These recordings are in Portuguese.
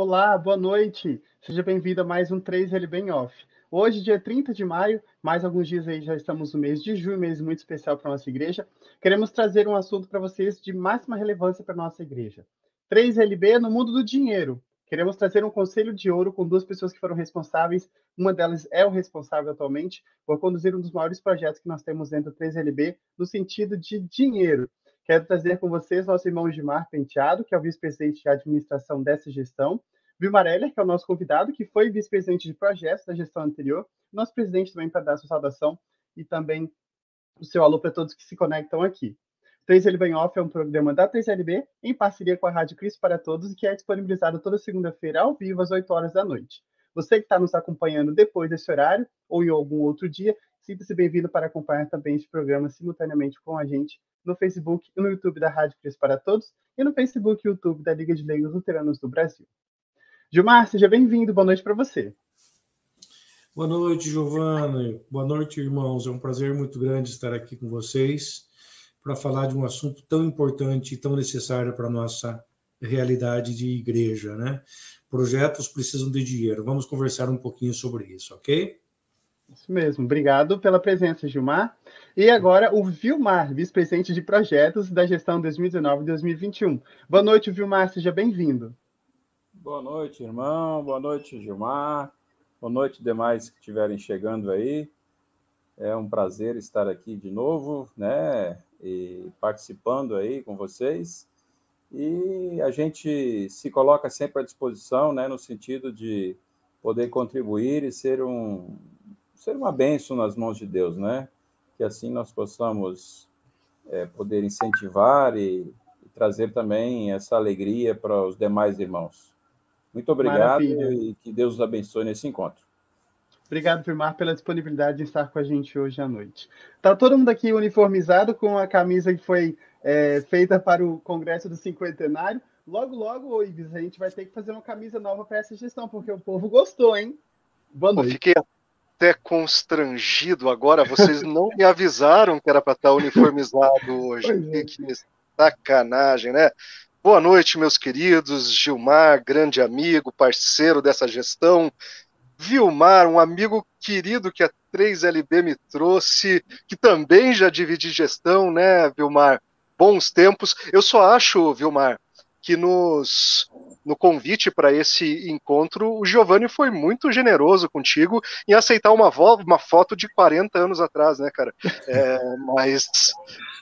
Olá, boa noite. Seja bem-vindo a mais um 3L Bem Off. Hoje, dia 30 de maio, mais alguns dias aí já estamos no mês de junho, mês muito especial para a nossa igreja. Queremos trazer um assunto para vocês de máxima relevância para a nossa igreja. 3LB no mundo do dinheiro. Queremos trazer um conselho de ouro com duas pessoas que foram responsáveis. Uma delas é o responsável atualmente por conduzir um dos maiores projetos que nós temos dentro do 3LB no sentido de dinheiro. Quero trazer com vocês nosso irmão Gilmar Penteado, que é o vice-presidente de administração dessa gestão. Vilmar Heller, que é o nosso convidado, que foi vice-presidente de projetos da gestão anterior. Nosso presidente também para dar sua saudação e também o seu alô para todos que se conectam aqui. 3L Bem Off é um programa da 3LB em parceria com a Rádio Cristo para Todos que é disponibilizado toda segunda-feira ao vivo às 8 horas da noite. Você que está nos acompanhando depois desse horário ou em algum outro dia, sinta-se bem-vindo para acompanhar também este programa simultaneamente com a gente no Facebook e no YouTube da Rádio Cristo para Todos e no Facebook e YouTube da Liga de Leigos Luteranos do Brasil. Gilmar, seja bem-vindo. Boa noite para você. Boa noite, Giovanni. Boa noite, irmãos. É um prazer muito grande estar aqui com vocês para falar de um assunto tão importante e tão necessário para a nossa realidade de igreja, né? Projetos precisam de dinheiro. Vamos conversar um pouquinho sobre isso, ok? Isso mesmo. Obrigado pela presença, Gilmar. E agora o Vilmar, vice-presidente de projetos da gestão 2019-2021. Boa noite, Vilmar. Seja bem-vindo. Boa noite, irmão. Boa noite, Gilmar. Boa noite, demais que estiverem chegando aí. É um prazer estar aqui de novo, né? e participando aí com vocês. E a gente se coloca sempre à disposição, né, no sentido de poder contribuir e ser um ser uma bênção nas mãos de Deus, né? Que assim nós possamos é, poder incentivar e, e, trazer também essa alegria para os demais irmãos. Muito obrigado Maravilha. e que Deus os abençoe nesse encontro. Obrigado, Firmar, pela disponibilidade de estar com a gente hoje à noite. Está todo mundo aqui uniformizado com a camisa que foi é, feita para o Congresso do Cinquentenário. Logo, logo, Ives, a gente vai ter que fazer uma camisa nova para essa gestão, porque o povo gostou, hein? Boa noite. Eu fiquei até constrangido agora. Vocês não me avisaram que era para estar uniformizado hoje. É. Que sacanagem, né? Boa noite, meus queridos. Gilmar, grande amigo, parceiro dessa gestão. Vilmar, um amigo querido que a 3LB me trouxe, que também já dividi gestão, né, Vilmar? Bons tempos. Eu só acho, Vilmar, que nos, no convite para esse encontro, o Giovanni foi muito generoso contigo em aceitar uma, uma foto de 40 anos atrás, né, cara? É, mas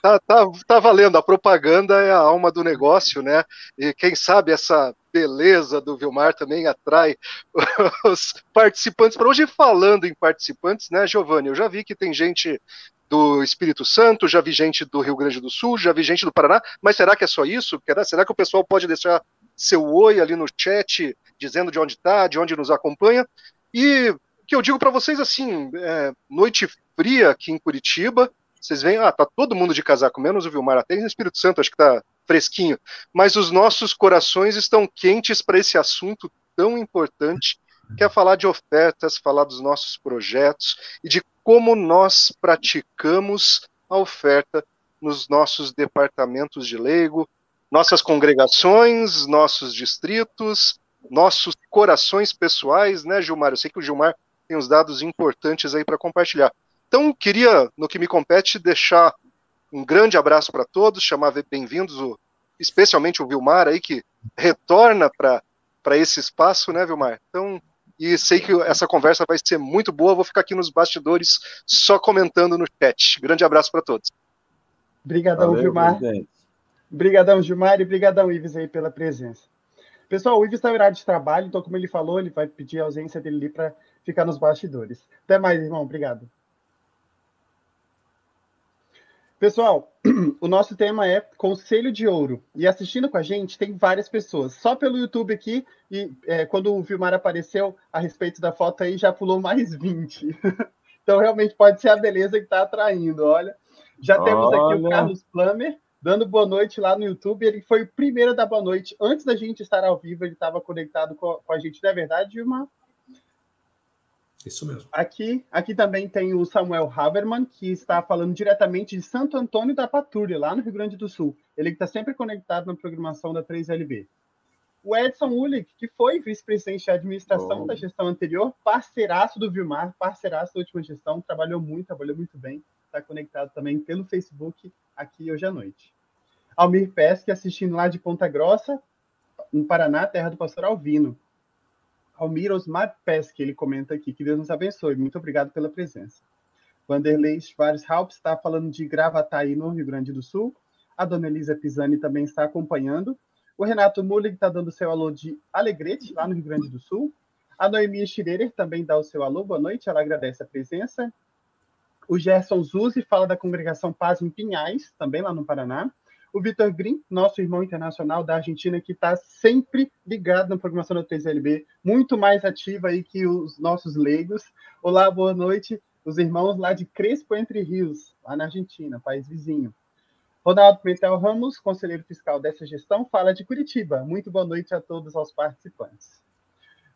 tá, tá, tá valendo, a propaganda é a alma do negócio, né? E quem sabe essa beleza do Vilmar também atrai os participantes para hoje. Falando em participantes, né, Giovanni? Eu já vi que tem gente do Espírito Santo, já vi gente do Rio Grande do Sul, já vi gente do Paraná, mas será que é só isso? Será que o pessoal pode deixar seu oi ali no chat, dizendo de onde está, de onde nos acompanha? E que eu digo para vocês assim, é, noite fria aqui em Curitiba, vocês veem, ah, tá todo mundo de casaco, menos o Vilmar, até no Espírito Santo, acho que tá fresquinho. Mas os nossos corações estão quentes para esse assunto tão importante, que é falar de ofertas, falar dos nossos projetos e de como nós praticamos a oferta nos nossos departamentos de leigo, nossas congregações, nossos distritos, nossos corações pessoais, né, Gilmar? Eu sei que o Gilmar tem uns dados importantes aí para compartilhar. Então, queria, no que me compete, deixar um grande abraço para todos, chamar bem-vindos, especialmente o Vilmar aí, que retorna para esse espaço, né, Vilmar? Então, e sei que essa conversa vai ser muito boa, vou ficar aqui nos bastidores só comentando no chat. Grande abraço para todos. Obrigadão, Valeu, Vilmar. Obrigadão, Gilmar, e obrigadão, Ives, aí, pela presença. Pessoal, o Ives está em horário de trabalho, então, como ele falou, ele vai pedir a ausência dele ali para ficar nos bastidores. Até mais, irmão. Obrigado. Pessoal, o nosso tema é Conselho de Ouro. E assistindo com a gente tem várias pessoas. Só pelo YouTube aqui, e é, quando o Vilmar apareceu a respeito da foto aí, já pulou mais 20. então, realmente pode ser a beleza que está atraindo. Olha, já temos aqui o Carlos Plummer dando boa noite lá no YouTube. Ele foi o primeiro a dar boa noite. Antes da gente estar ao vivo, ele estava conectado com, a gente. Não é verdade, Vilmar? Isso mesmo. Aqui, aqui também tem o Samuel Haberman, que está falando diretamente de Santo Antônio da Patrulha, lá no Rio Grande do Sul. Ele está sempre conectado na programação da 3LB. O Edson Ulick, que foi vice-presidente de administração da gestão anterior, parceiraço do Vilmar, parceiraço da última gestão, trabalhou muito, trabalhou muito bem, está conectado também pelo Facebook aqui hoje à noite. Almir Pesque assistindo lá de Ponta Grossa, no Paraná, terra do pastor Alvino. Almir Osmar Pesque, ele comenta aqui, que Deus nos abençoe, muito obrigado pela presença. Vanderlei Schwarz Haupt está falando de Gravataí, no Rio Grande do Sul. A dona Elisa Pisani também está acompanhando. O Renato Mullig está dando seu alô de Alegrete, lá no Rio Grande do Sul. A Noemia Schirerer também dá o seu alô, boa noite, ela agradece a presença. O Gerson Zuzi fala da congregação Paz em Pinhais, também lá no Paraná. O Vitor Green, nosso irmão internacional da Argentina, que está sempre ligado na programação da 3LB, muito mais ativa aí que os nossos leigos. Olá, boa noite, os irmãos lá de Crespo Entre Rios, lá na Argentina, país vizinho. Ronaldo Pimentel Ramos, conselheiro fiscal dessa gestão, fala de Curitiba. Muito boa noite a todos os participantes.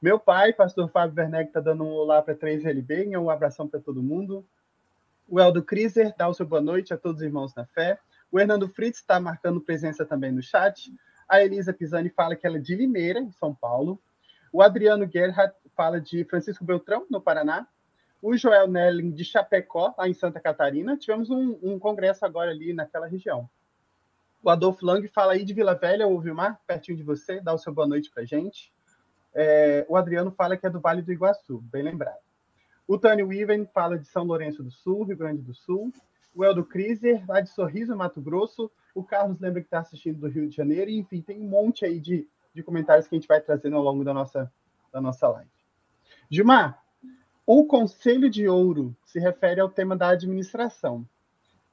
Meu pai, pastor Fábio Werneck, está dando um olá para 3LB, um abração para todo mundo. O Eldo Kriser dá o seu boa noite a todos os irmãos na fé. O Hernando Fritz está marcando presença também no chat. A Elisa Pisani fala que ela é de Limeira, em São Paulo. O Adriano Gerhardt fala de Francisco Beltrão, no Paraná o Joel Nelling de Chapecó, lá em Santa Catarina. Tivemos um, um congresso agora ali naquela região. O Adolfo Lang fala aí de Vila Velha, ou Vilmar, pertinho de você, dá o seu boa noite para gente. É, o Adriano fala que é do Vale do Iguaçu, bem lembrado. O Tânio Weaven fala de São Lourenço do Sul, Rio Grande do Sul. O Eldo Kriser, lá de Sorriso, Mato Grosso. O Carlos lembra que está assistindo do Rio de Janeiro. Enfim, tem um monte aí de, de comentários que a gente vai trazendo ao longo da nossa, da nossa live. Gilmar, o Conselho de Ouro se refere ao tema da administração.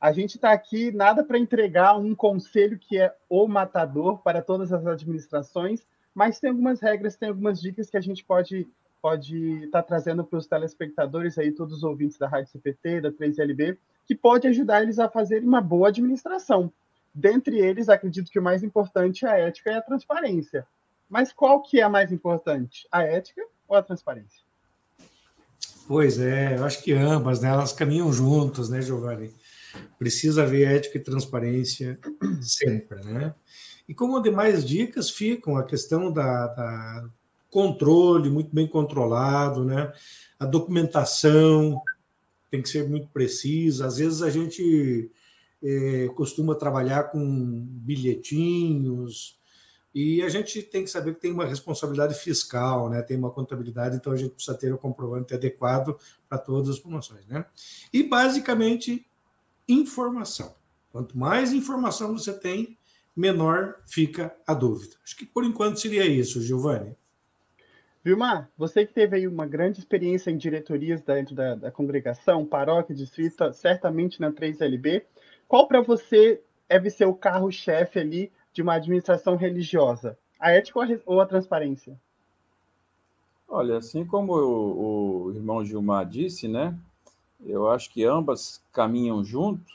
A gente está aqui nada para entregar um conselho que é o matador para todas as administrações, mas tem algumas regras, tem algumas dicas que a gente pode pode estar tá trazendo para os telespectadores aí, todos os ouvintes da Rádio CPT, da 3LB, que pode ajudar eles a fazerem uma boa administração. Dentre eles, acredito que o mais importante é a ética e a transparência. Mas qual que é a mais importante? A ética ou a transparência? Pois é, eu acho que ambas, né? Elas caminham juntas, né, Giovanni? Precisa haver ética e transparência sempre, né? E como demais dicas ficam a questão da, da controle muito bem controlado, né? A documentação tem que ser muito precisa. Às vezes a gente é, costuma trabalhar com bilhetinhos, e a gente tem que saber que tem uma responsabilidade fiscal, né? tem uma contabilidade, então a gente precisa ter o comprovante adequado para todas as promoções. Né? E, basicamente, informação. Quanto mais informação você tem, menor fica a dúvida. Acho que por enquanto seria isso, Giovanni. Vilmar, você que teve aí uma grande experiência em diretorias dentro da, da congregação, paróquia, distrito, certamente na 3LB, qual para você deve ser o carro-chefe ali de uma administração religiosa? A ética ou a transparência? Olha, assim como o, o irmão Gilmar disse, né? Eu acho que ambas caminham junto.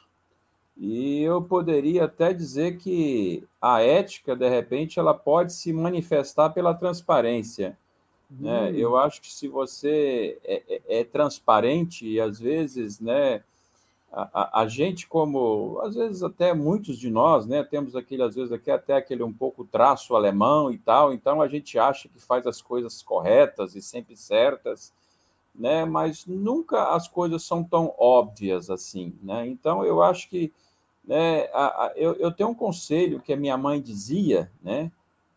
E eu poderia até dizer que a ética, de repente, ela pode se manifestar pela transparência. Né? Hum. Eu acho que se você é, é, é transparente e às vezes, né, a, a, gente, como às vezes até muitos de nós, né, temos aquele, às vezes, aqui, até aquele um pouco traço alemão e tal, então a gente acha que faz as coisas corretas e sempre certas, né, mas nunca as coisas são tão óbvias assim, né, então eu acho que, né, a, a, eu, eu tenho um conselho que a minha mãe dizia, né,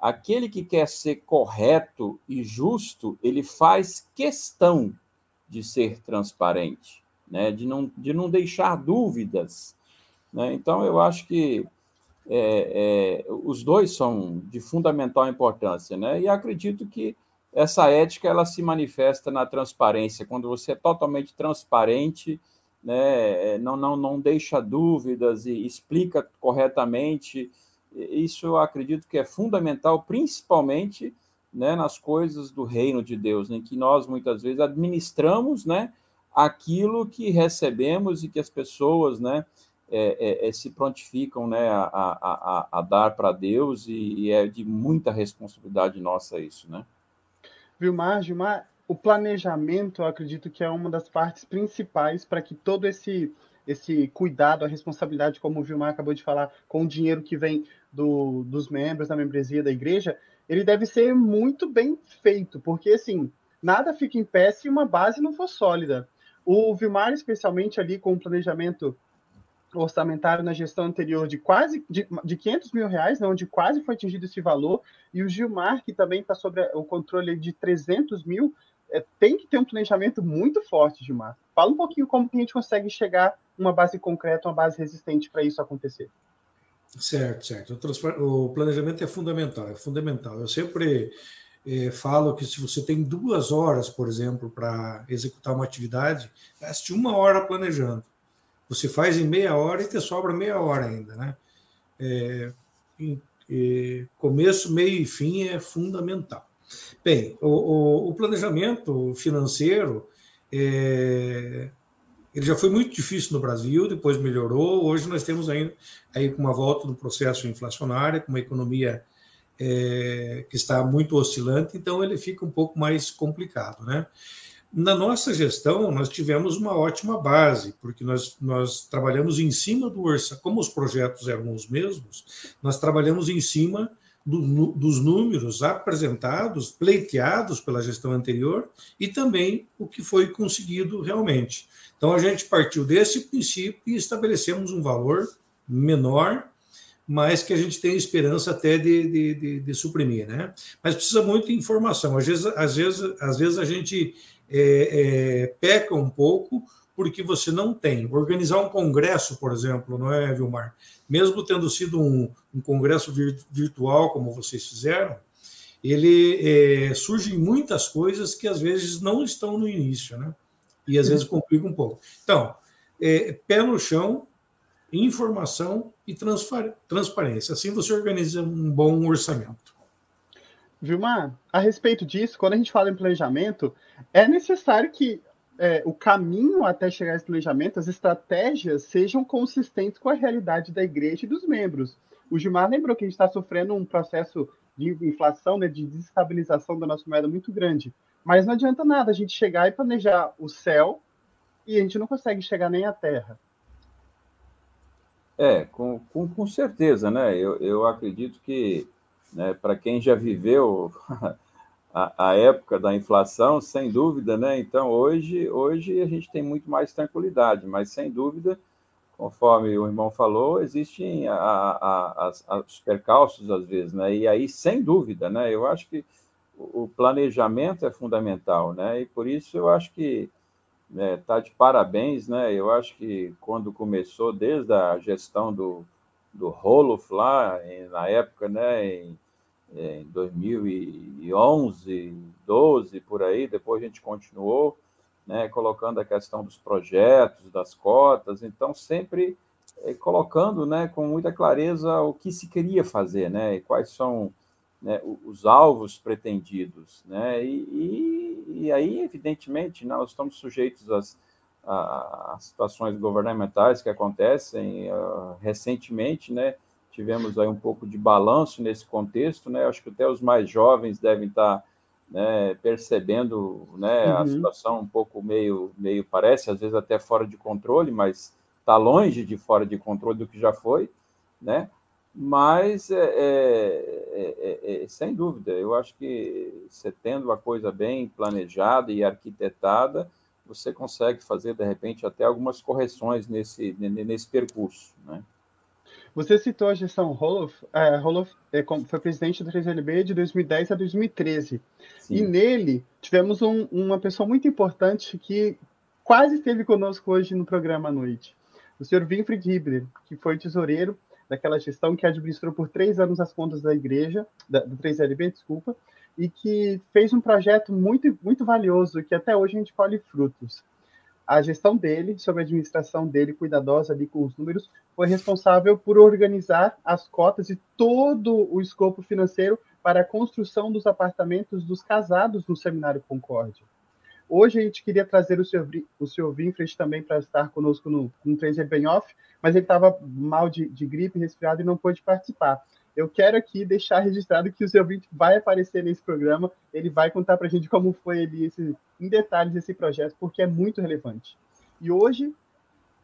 aquele que quer ser correto e justo, ele faz questão de ser transparente né, de, não, de não deixar dúvidas. Né? Então, eu acho que é, é, os dois são de fundamental importância, né? e acredito que essa ética ela se manifesta na transparência, quando você é totalmente transparente, né, é, não, não, não deixa dúvidas e explica corretamente. Isso eu acredito que é fundamental, principalmente né, nas coisas do reino de Deus, em né, que nós muitas vezes administramos, né, aquilo que recebemos e que as pessoas, né, é, é, é se prontificam, né, a, a, a, dar para Deus e, e, é de muita responsabilidade nossa isso, né? Vilmar, Gilmar, o planejamento, eu acredito que é uma das partes principais para que todo esse esse cuidado, a responsabilidade, como o Vilmar acabou de falar, com o dinheiro que vem do, dos membros da membresia da igreja, ele deve ser muito bem feito, porque assim, nada fica em pé se uma base não for sólida. O Vilmar, especialmente ali com o planejamento orçamentário na gestão anterior de quase de, de 500 mil reais, né, onde quase foi atingido esse valor, e o Gilmar, que também está sobre o controle de 300 mil, é, tem que ter um planejamento muito forte, Gilmar. Fala um pouquinho como que a gente consegue chegar uma base concreta, uma base resistente para isso acontecer. Certo, certo. O, planejamento é fundamental, é fundamental. Eu sempre é, falo que se você tem duas horas, por exemplo, para executar uma atividade, gaste uma hora planejando. Você faz em meia hora e te sobra meia hora ainda, né? É, em, começo, meio e fim é fundamental. Bem, o, o, o planejamento financeiro é, ele já foi muito difícil no Brasil, depois melhorou. Hoje nós temos ainda aí uma volta do processo inflacionário, com uma economia é, que está muito oscilante, então ele fica um pouco mais complicado, né? Na nossa gestão, nós tivemos uma ótima base, porque nós, nós trabalhamos em cima do orçamento, como os projetos eram os mesmos, nós trabalhamos em cima do, dos números apresentados, pleiteados pela gestão anterior e também o que foi conseguido realmente. Então, a gente partiu desse princípio e estabelecemos um valor menor, mas que a gente tem esperança até de, de, de, de suprimir, né? Mas precisa muito de informação. Às vezes, às vezes, às vezes a gente é, é, peca um pouco porque você não tem. Organizar um congresso, por exemplo, não é, Vilmar? Mesmo tendo sido um, um congresso vir, virtual, como vocês fizeram, ele é, surgem muitas coisas que às vezes não estão no início, né? E às vezes complica um pouco. Então, é, pé no chão, informação e transparência. Assim você organiza um bom orçamento. Vilmar, a respeito disso, quando a gente fala em planejamento, é necessário que é, o caminho até chegar a esse planejamento, as estratégias sejam consistentes com a realidade da igreja e dos membros. O Gilmar lembrou que a gente está sofrendo um processo de inflação, né, de desestabilização da nossa moeda muito grande. Mas não adianta nada a gente chegar e planejar o céu e a gente não consegue chegar nem à terra. É, com, com, com certeza, né? Eu, eu acredito que né? Para quem já viveu a, a, época da inflação, sem dúvida, né? Então hoje, hoje a gente tem muito mais tranquilidade, mas sem dúvida, conforme o irmão falou, existem a, a, os percalços às vezes, né? E aí, sem dúvida, né? Eu acho que o planejamento é fundamental, né? E por isso eu acho que né, tá de parabéns, né? Eu acho que quando começou desde a gestão do do Roloff lá, na época, né, em, em 2011, 12, por aí, depois a gente continuou, né, colocando a questão dos projetos, das cotas, então sempre é, colocando, né, com muita clareza o que se queria fazer, né, e quais são né, os alvos pretendidos, né, e, e, e aí, evidentemente, nós estamos sujeitos às as situações governamentais que acontecem uh, recentemente, né? Tivemos aí um pouco de balanço nesse contexto, né? Acho que até os mais jovens devem estar né, percebendo, né? Uhum. A situação um pouco meio, meio parece às vezes até fora de controle, mas está longe de fora de controle do que já foi, né? Mas é, é, é, é sem dúvida, eu acho que você tendo a coisa bem planejada e arquitetada, você consegue fazer, de repente, até algumas correções nesse, nesse percurso. Né? Você citou a gestão Roloff. É, Roloff é, foi presidente do 3LB de 2010 a 2013. Sim. E nele tivemos um, uma pessoa muito importante que quase esteve conosco hoje no programa à noite. O senhor Winfried Hibner, que foi tesoureiro daquela gestão que administrou por três anos as contas da igreja, da, do 3LB, desculpa, e que fez um projeto muito, muito valioso que até hoje a gente colhe frutos. A gestão dele, sobre a administração dele, cuidadosa ali com os números, foi responsável por organizar as cotas e todo o escopo financeiro para a construção dos apartamentos dos casados no Seminário Concórdia. Hoje a gente queria trazer o senhor, o senhor Winfred também para estar conosco no, no 3 Bem Off, mas ele estava mal de, de gripe, resfriado e não pôde participar. Eu quero aqui deixar registrado que o seu vídeo vai aparecer nesse programa. Ele vai contar para a gente como foi ele esse, em detalhes esse projeto, porque é muito relevante. E hoje,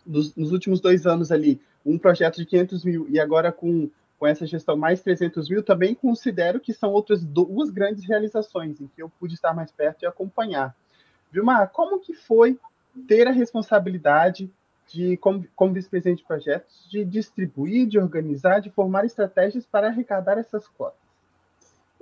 nos, nos, últimos dois anos ali, um projeto de 500 mil e agora com, com essa gestão mais 300 mil, também considero que são outras duas grandes realizações em que eu pude estar mais perto e acompanhar. Vilmar, como que foi ter a responsabilidade de, como, como vice-presidente de projetos, de distribuir, de organizar, de formar estratégias para arrecadar essas cotas?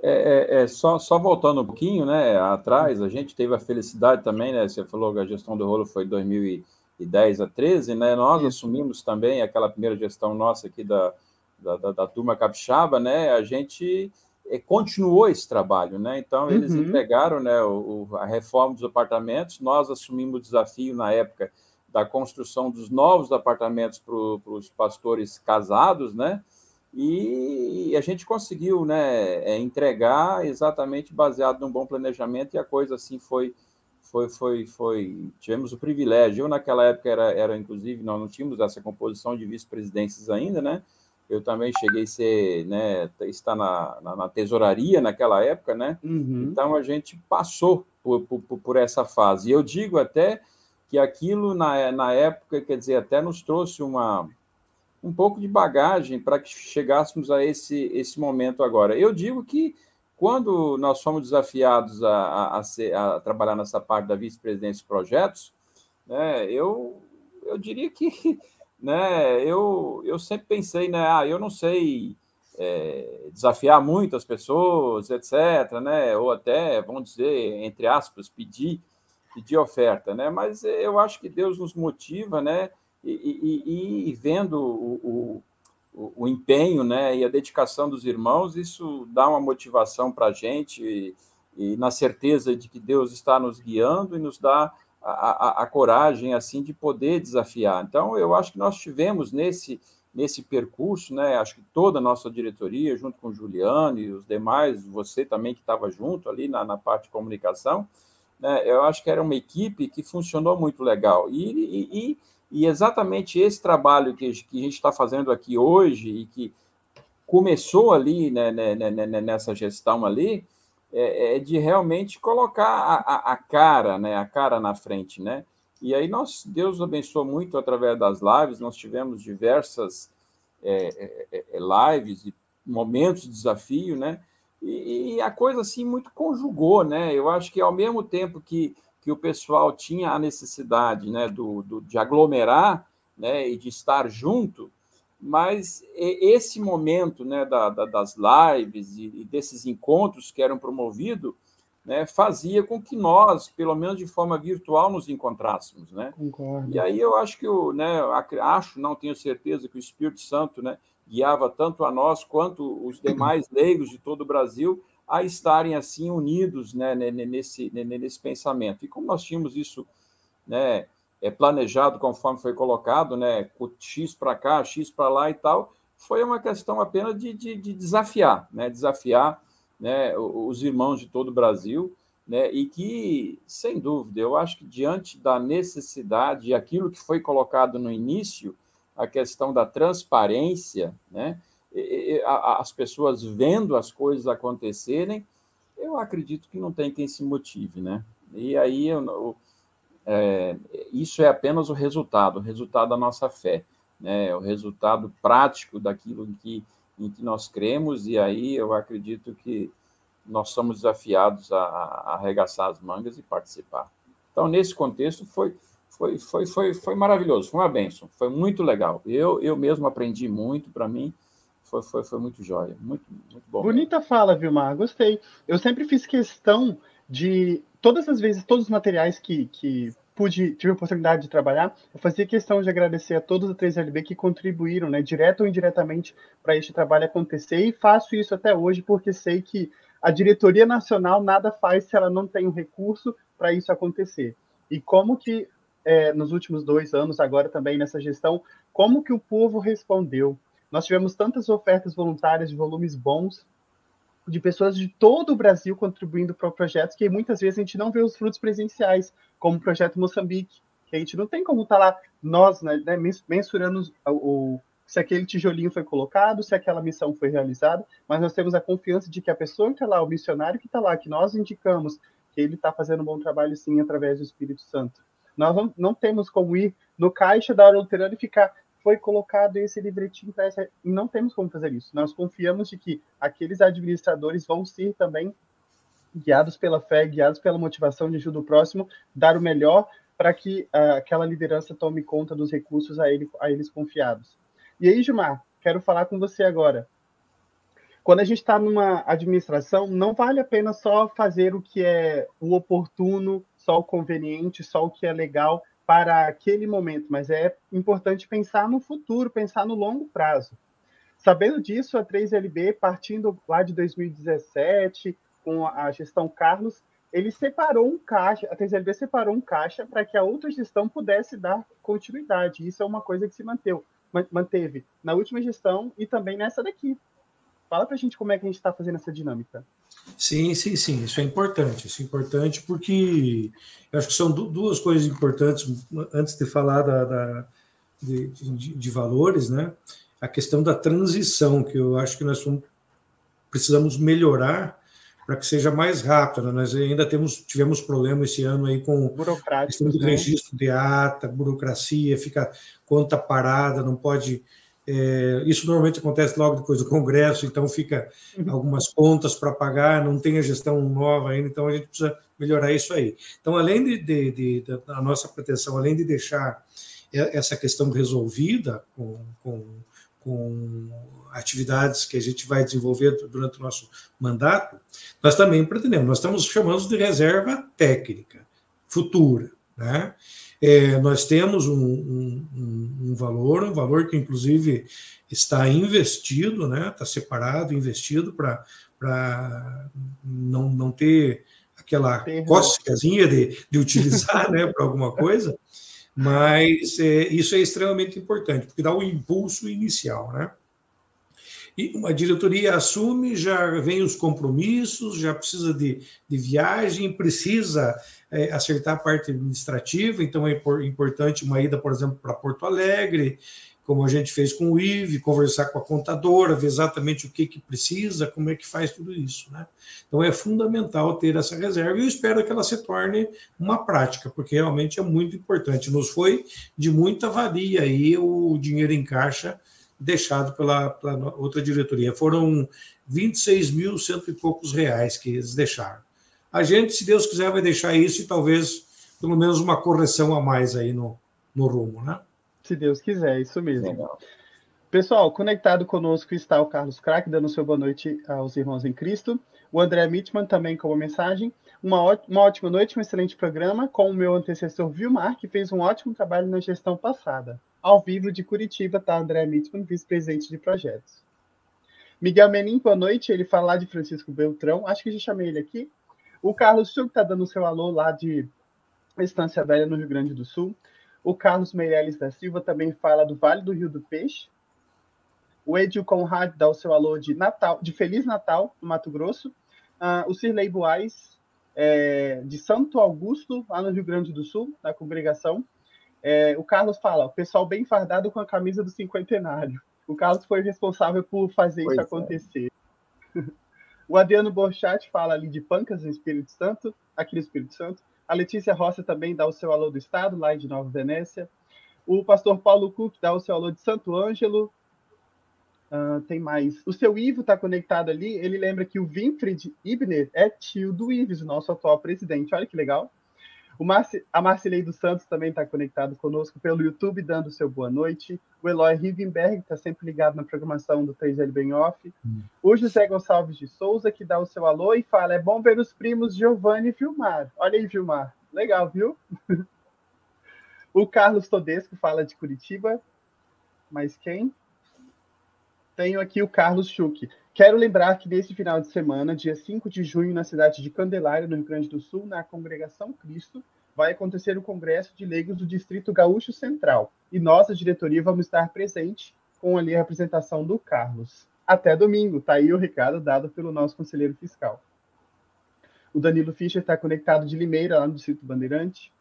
É, é, é, só, só voltando um pouquinho, né, atrás, a gente teve a felicidade também, né, você falou que a gestão do rolo foi 2010 a 13, né, nós assumimos também aquela primeira gestão nossa aqui da, da, da, da turma capixaba, né, a gente é, continuou esse trabalho, né, então eles uhum. entregaram, né, o, a reforma dos apartamentos, nós assumimos o desafio na época da construção dos novos apartamentos para os pastores casados, né, e a gente conseguiu né, é, entregar exatamente baseado num bom planejamento e a coisa assim foi foi foi foi tivemos o privilégio. Eu naquela época era era inclusive nós não tínhamos essa composição de vice-presidências ainda né? Eu também cheguei a ser né estar na, na, na tesouraria naquela época né? Uhum. então a gente passou por, por, por essa fase. E eu digo até que aquilo na, na época quer dizer até nos trouxe uma um pouco de bagagem para que chegássemos a esse, esse momento agora. Eu digo que quando nós fomos desafiados a, a, a, ser, a trabalhar nessa parte da vice-presidência de projetos, né, eu, eu diria que né, eu, eu sempre pensei, né, ah, eu não sei é, desafiar muitas pessoas, etc., né, ou até, vamos dizer, entre aspas, pedir, pedir oferta, né, mas eu acho que Deus nos motiva, né, e, e, e vendo o, o, o, empenho né, e a dedicação dos irmãos, isso dá uma motivação para a gente e, e, na certeza de que Deus está nos guiando e nos dá a, a, a, coragem assim de poder desafiar. Então, eu acho que nós tivemos nesse nesse percurso, né? Acho que toda a nossa diretoria, junto com o Juliano e os demais, você também que estava junto ali na, na parte de comunicação, né? Eu acho que era uma equipe que funcionou muito legal e, e, e exatamente esse trabalho que, que a gente está fazendo aqui hoje e que começou ali né, né, né, né nessa gestão ali, é, é, de realmente colocar a, a, a, cara, né, a cara na frente, né? E aí nós, Deus abençoou muito através das lives, nós tivemos diversas é, é, é lives e momentos de desafio, né? E, e, a coisa assim muito conjugou, né? Eu acho que ao mesmo tempo que que o pessoal tinha a necessidade né, do, do, de aglomerar né, e de estar junto, mas esse momento né, da, da, das lives e, e, desses encontros que eram promovidos né, fazia com que nós, pelo menos de forma virtual, nos encontrássemos. Né? Concordo. E aí eu acho que o, né, acho, não tenho certeza, que o Espírito Santo né, guiava tanto a nós quanto os demais leigos de todo o Brasil a estarem assim unidos né, nesse, nesse pensamento. E como nós tínhamos isso né, é planejado conforme foi colocado, né, X para cá, X para lá e tal, foi uma questão apenas de, de, de desafiar, né, desafiar né, os irmãos de todo o Brasil, né, e que, sem dúvida, eu acho que diante da necessidade, aquilo que foi colocado no início, a questão da transparência, né, as pessoas vendo as coisas acontecerem, eu acredito que não tem quem se motive, né? E aí eu, é, isso é apenas o resultado, o resultado da nossa fé, né? O resultado prático daquilo em que, em que nós cremos, e aí eu acredito que nós somos desafiados a, a arregaçar as mangas e participar. Então, nesse contexto, foi, foi, foi, foi, foi maravilhoso, foi uma bênção, foi muito legal. Eu, eu mesmo aprendi muito para mim, foi, foi, foi muito jóia, muito, muito bom. Bonita fala, Vilmar, gostei. Eu sempre fiz questão de, todas as vezes, todos os materiais que, que pude, tive a oportunidade de trabalhar, eu fazia questão de agradecer a todos da 3LB que contribuíram, né, direto ou indiretamente, para este trabalho acontecer, e faço isso até hoje porque sei que a diretoria nacional nada faz se ela não tem um recurso para isso acontecer. E como que, é, nos últimos dois anos, agora também nessa gestão, como que o povo respondeu? Nós tivemos tantas ofertas voluntárias de volumes bons, de pessoas de todo o Brasil contribuindo para projetos que muitas vezes a gente não vê os frutos presenciais, como o projeto Moçambique, que a gente não tem como estar tá lá, nós, né, né mensurando o, o, se aquele tijolinho foi colocado, se aquela missão foi realizada, mas nós temos a confiança de que a pessoa que está lá, o missionário que está lá, que nós indicamos que ele está fazendo um bom trabalho sim através do Espírito Santo. Nós não, não temos como ir no caixa da luterana e ficar foi colocado esse livretinho para essa. Não temos como fazer isso. Nós confiamos de que aqueles administradores vão ser também guiados pela fé, guiados pela motivação de ajuda do próximo, dar o melhor para que uh, aquela liderança tome conta dos recursos a, ele, a eles confiados. E aí, Gilmar, quero falar com você agora. Quando a gente está numa administração, não vale a pena só fazer o que é o oportuno, só o conveniente, só o que é legal para aquele momento, mas é importante pensar no futuro, pensar no longo prazo. Sabendo disso, a 3LB, partindo lá de 2017, com a gestão Carlos, ele separou um caixa, a 3LB separou um caixa para que a outra gestão pudesse dar continuidade. Isso é uma coisa que se manteve, manteve na última gestão e também nessa daqui. Fala para a gente como é que a gente está fazendo essa dinâmica. Sim, sim, sim. Isso é importante. Isso é importante porque eu acho que são duas coisas importantes antes de falar da, da de, de, de, valores, né? A questão da transição, que eu acho que nós precisamos melhorar para que seja mais rápida. Nós ainda temos tivemos problema esse ano aí com do né? registro de ata, burocracia, fica conta parada, não pode é, isso normalmente acontece logo depois do Congresso, então fica uhum. algumas contas para pagar, não tem a gestão nova ainda, então a gente precisa melhorar isso aí. Então, além de, de, de da nossa pretensão, além de deixar essa questão resolvida com, com, com atividades que a gente vai desenvolver durante o nosso mandato, nós também pretendemos, nós estamos chamando de reserva técnica futura, né? É, nós temos um, um, um, valor, um valor que inclusive está investido, né? Está separado, investido para não, não ter aquela cócegazinha de, de utilizar né, para alguma coisa, mas é, isso é extremamente importante, porque dá o um impulso inicial, né? E uma diretoria assume, já vem os compromissos, já precisa de, de viagem, precisa é, acertar a parte administrativa, então é importante uma ida, por exemplo, para Porto Alegre, como a gente fez com o IVE, conversar com a contadora, ver exatamente o que, que precisa, como é que faz tudo isso. Né? Então é fundamental ter essa reserva e eu espero que ela se torne uma prática, porque realmente é muito importante. Nos foi de muita valia aí o dinheiro em caixa deixado pela, pela outra diretoria. Foram 26 mil cento e poucos reais que eles deixaram. A gente, se Deus quiser, vai deixar isso e talvez pelo menos uma correção a mais aí no, no rumo, né? Se Deus quiser, isso mesmo. Legal. Pessoal, conectado conosco está o Carlos Crack, dando seu boa noite aos irmãos em Cristo. O André Mitman também com uma mensagem. Uma, uma ótima noite, um excelente programa com o meu antecessor Vilmar, que fez um ótimo trabalho na gestão passada. Ao vivo de Curitiba está André Mitman, vice-presidente de projetos. Miguel Menin, boa noite. Ele fala lá de Francisco Beltrão. Acho que já chamei ele aqui. O Carlos Chuk está dando seu alô lá de Estância Velha, no Rio Grande do Sul. O Carlos Meirelles da Silva também fala do Vale do Rio do Peixe. O Edil Conrad dá o seu alô de Natal, de Feliz Natal, no Mato Grosso. Uh, o Cirlei Boaz, é, de Santo Augusto, lá no Rio Grande do Sul, na congregação. É, o Carlos fala, o pessoal bem fardado com a camisa do cinquentenário. O Carlos foi responsável por fazer pois isso é. acontecer. O Adriano Borchat fala ali de Pancas, no Espírito Santo, aqui no Espírito Santo. A Letícia Roça também dá o seu alô do Estado, lá de Nova Venécia. O pastor Paulo Cook dá o seu alô de Santo Ângelo. Uh, tem mais. O seu Ivo está conectado ali. Ele lembra que o Winfried Ibner é tio do Ives, o nosso atual presidente. Olha que legal. Marci, a Marcilei dos Santos também está conectado conosco pelo YouTube, dando seu boa noite. O Eloy Rivenberg está sempre ligado na programação do 3L Bem Off. Hum. O José Gonçalves de Souza, que dá o seu alô e fala: é bom ver os primos Giovanni e Vilmar. Olha aí, Vilmar. Legal, viu? o Carlos Todesco fala de Curitiba. Mas quem? Tenho aqui o Carlos Schuch. Quero lembrar que nesse final de semana, dia 5 de junho, na cidade de Candelária, no Rio Grande do Sul, na Congregação Cristo, vai acontecer o Congresso de Leigos do Distrito Gaúcho Central. E nossa diretoria vamos estar presente com ali a representação do Carlos. Até domingo, tá aí o recado dado pelo nosso conselheiro fiscal. O Danilo Fischer está conectado de Limeira, lá no Distrito Bandeirante.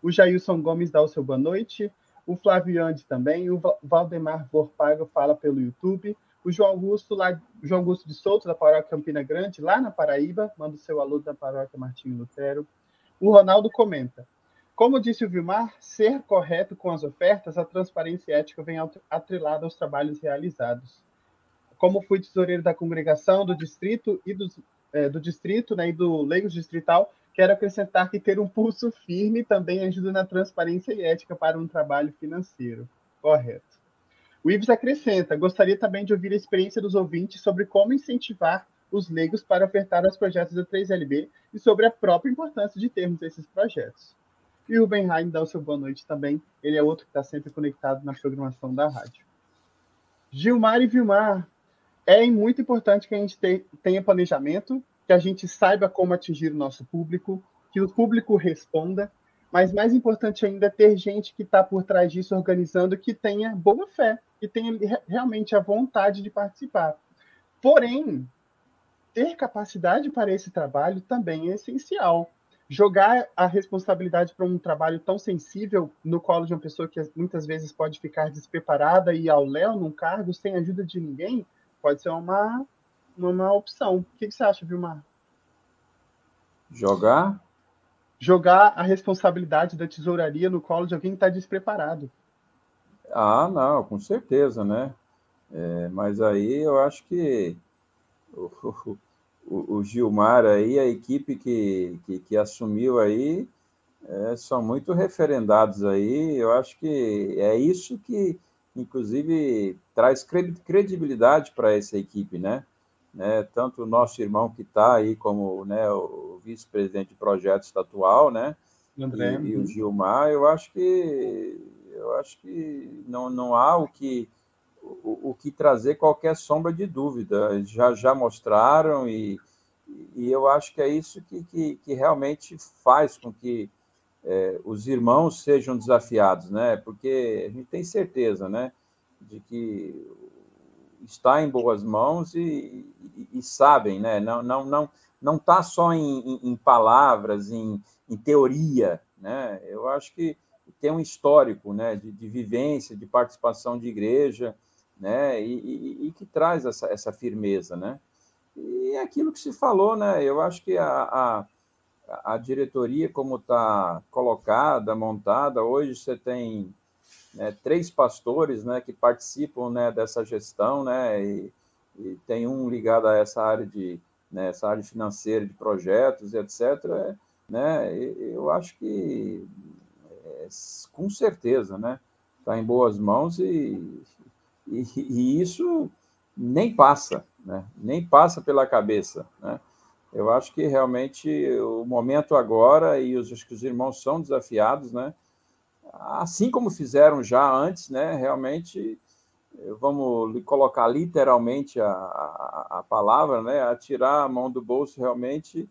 O Jailson Gomes dá o seu boa noite. O Flávio Andi também. O Valdemar Borpago fala pelo YouTube. O João Augusto, lá, João Augusto de Souto, da paróquia Campina Grande, lá na Paraíba, manda o seu alô da paróquia Martinho Lutero. O Ronaldo comenta: Como disse o Vilmar, ser correto com as ofertas, a transparência ética vem atrelada aos trabalhos realizados. Como fui tesoureiro da congregação, do distrito e é, do distrito né, e do Leigos Distrital, quero acrescentar que ter um pulso firme também ajuda na transparência e ética para um trabalho financeiro. Correto. O Ives acrescenta: gostaria também de ouvir a experiência dos ouvintes sobre como incentivar os leigos para ofertar aos projetos da 3LB e sobre a própria importância de termos esses projetos. E o Benheim dá o seu boa noite também. Ele é outro que está sempre conectado na programação da rádio. Gilmar e Vilmar, é muito importante que a gente tenha planejamento, que a gente saiba como atingir o nosso público, que o público responda, mas mais importante ainda é ter gente que está por trás disso organizando, que tenha boa fé, que tenha realmente a vontade de participar. Porém, ter capacidade para esse trabalho também é essencial jogar a responsabilidade para um trabalho tão sensível no colo de uma pessoa que muitas vezes pode ficar despreparada e ao léu num cargo sem ajuda de ninguém, pode ser uma, uma opção. O que, você acha, Vilmar? Jogar? Jogar a responsabilidade da tesouraria no colo de alguém que está despreparado. Ah, não, com certeza, né? É, mas aí eu acho que o, o Gilmar aí, a equipe que, que, que assumiu aí, é, são muito referendados aí. Eu acho que é isso que, inclusive, traz credibilidade para essa equipe, né? Né? Tanto o nosso irmão que está aí como né, o vice-presidente de projetos atual, né? André. E, e, o Gilmar, eu acho que eu acho que não, não há o que o, o que trazer qualquer sombra de dúvida. Já, já mostraram e, e eu acho que é isso que, que, que realmente faz com que é, os irmãos sejam desafiados, né? Porque a gente tem certeza, né, de que está em boas mãos e, e, e sabem, né? Não, não, não, não está só em, em, palavras, em, em, teoria, né? Eu acho que tem um histórico, né, de, de vivência, de participação de igreja, né, e, e, e, que traz essa, essa firmeza, né? E é aquilo que se falou, né? Eu acho que a, a, a diretoria, como está colocada, montada, hoje você tem né, três pastores né, que participam né, dessa gestão, né? E, e, tem um ligado a essa área de né, essa área financeira de projetos, etc. Né? Eu acho que é, com certeza, né? Está em boas mãos e, e, e isso nem passa, né? nem passa pela cabeça. Né? Eu acho que realmente o momento agora, e os, acho que os irmãos são desafiados, né? Assim como fizeram já antes, né? realmente, vamos colocar literalmente a, a, a palavra, né? a tirar a mão do bolso realmente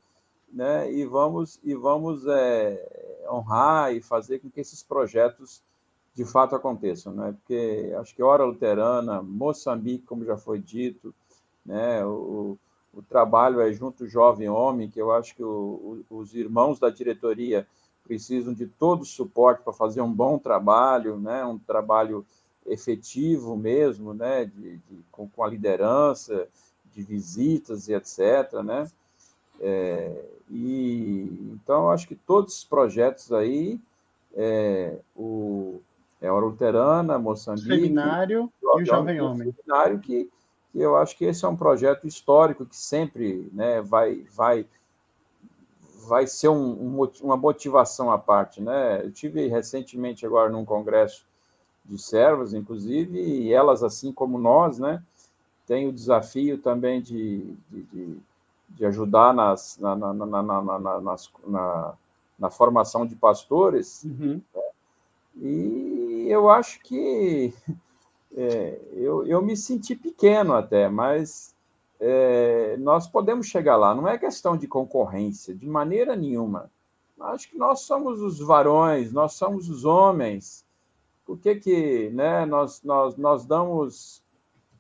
né? e vamos, e vamos é, honrar e fazer com que esses projetos de fato aconteçam, né? Porque acho que Hora Luterana, Moçambique, como já foi dito, né? O, o trabalho é junto jovem homem, que eu acho que o, o, os irmãos da diretoria precisam de todo o suporte para fazer um bom trabalho, né? Um trabalho efetivo mesmo, né? De, de com, com, a liderança, de visitas e etc, né? É, e então acho que todos os projetos aí é, o é a Luterana, Moçambique. Seminário e o Jovem Homem. Seminário que, que eu acho que esse é um projeto histórico que sempre né, vai, vai, vai ser um, um, uma motivação à parte. Né? Eu tive recentemente agora num congresso de servas, inclusive, e elas, assim como nós, né, têm o desafio também de, de, de, ajudar nas, na, na, na, na, nas, na, na formação de pastores. Uhum. Né? E eu acho que é, eu, eu me senti pequeno até, mas é, nós podemos chegar lá. Não é questão de concorrência, de maneira nenhuma. Acho que nós somos os varões, nós somos os homens. Por que, que né, nós, nós, nós damos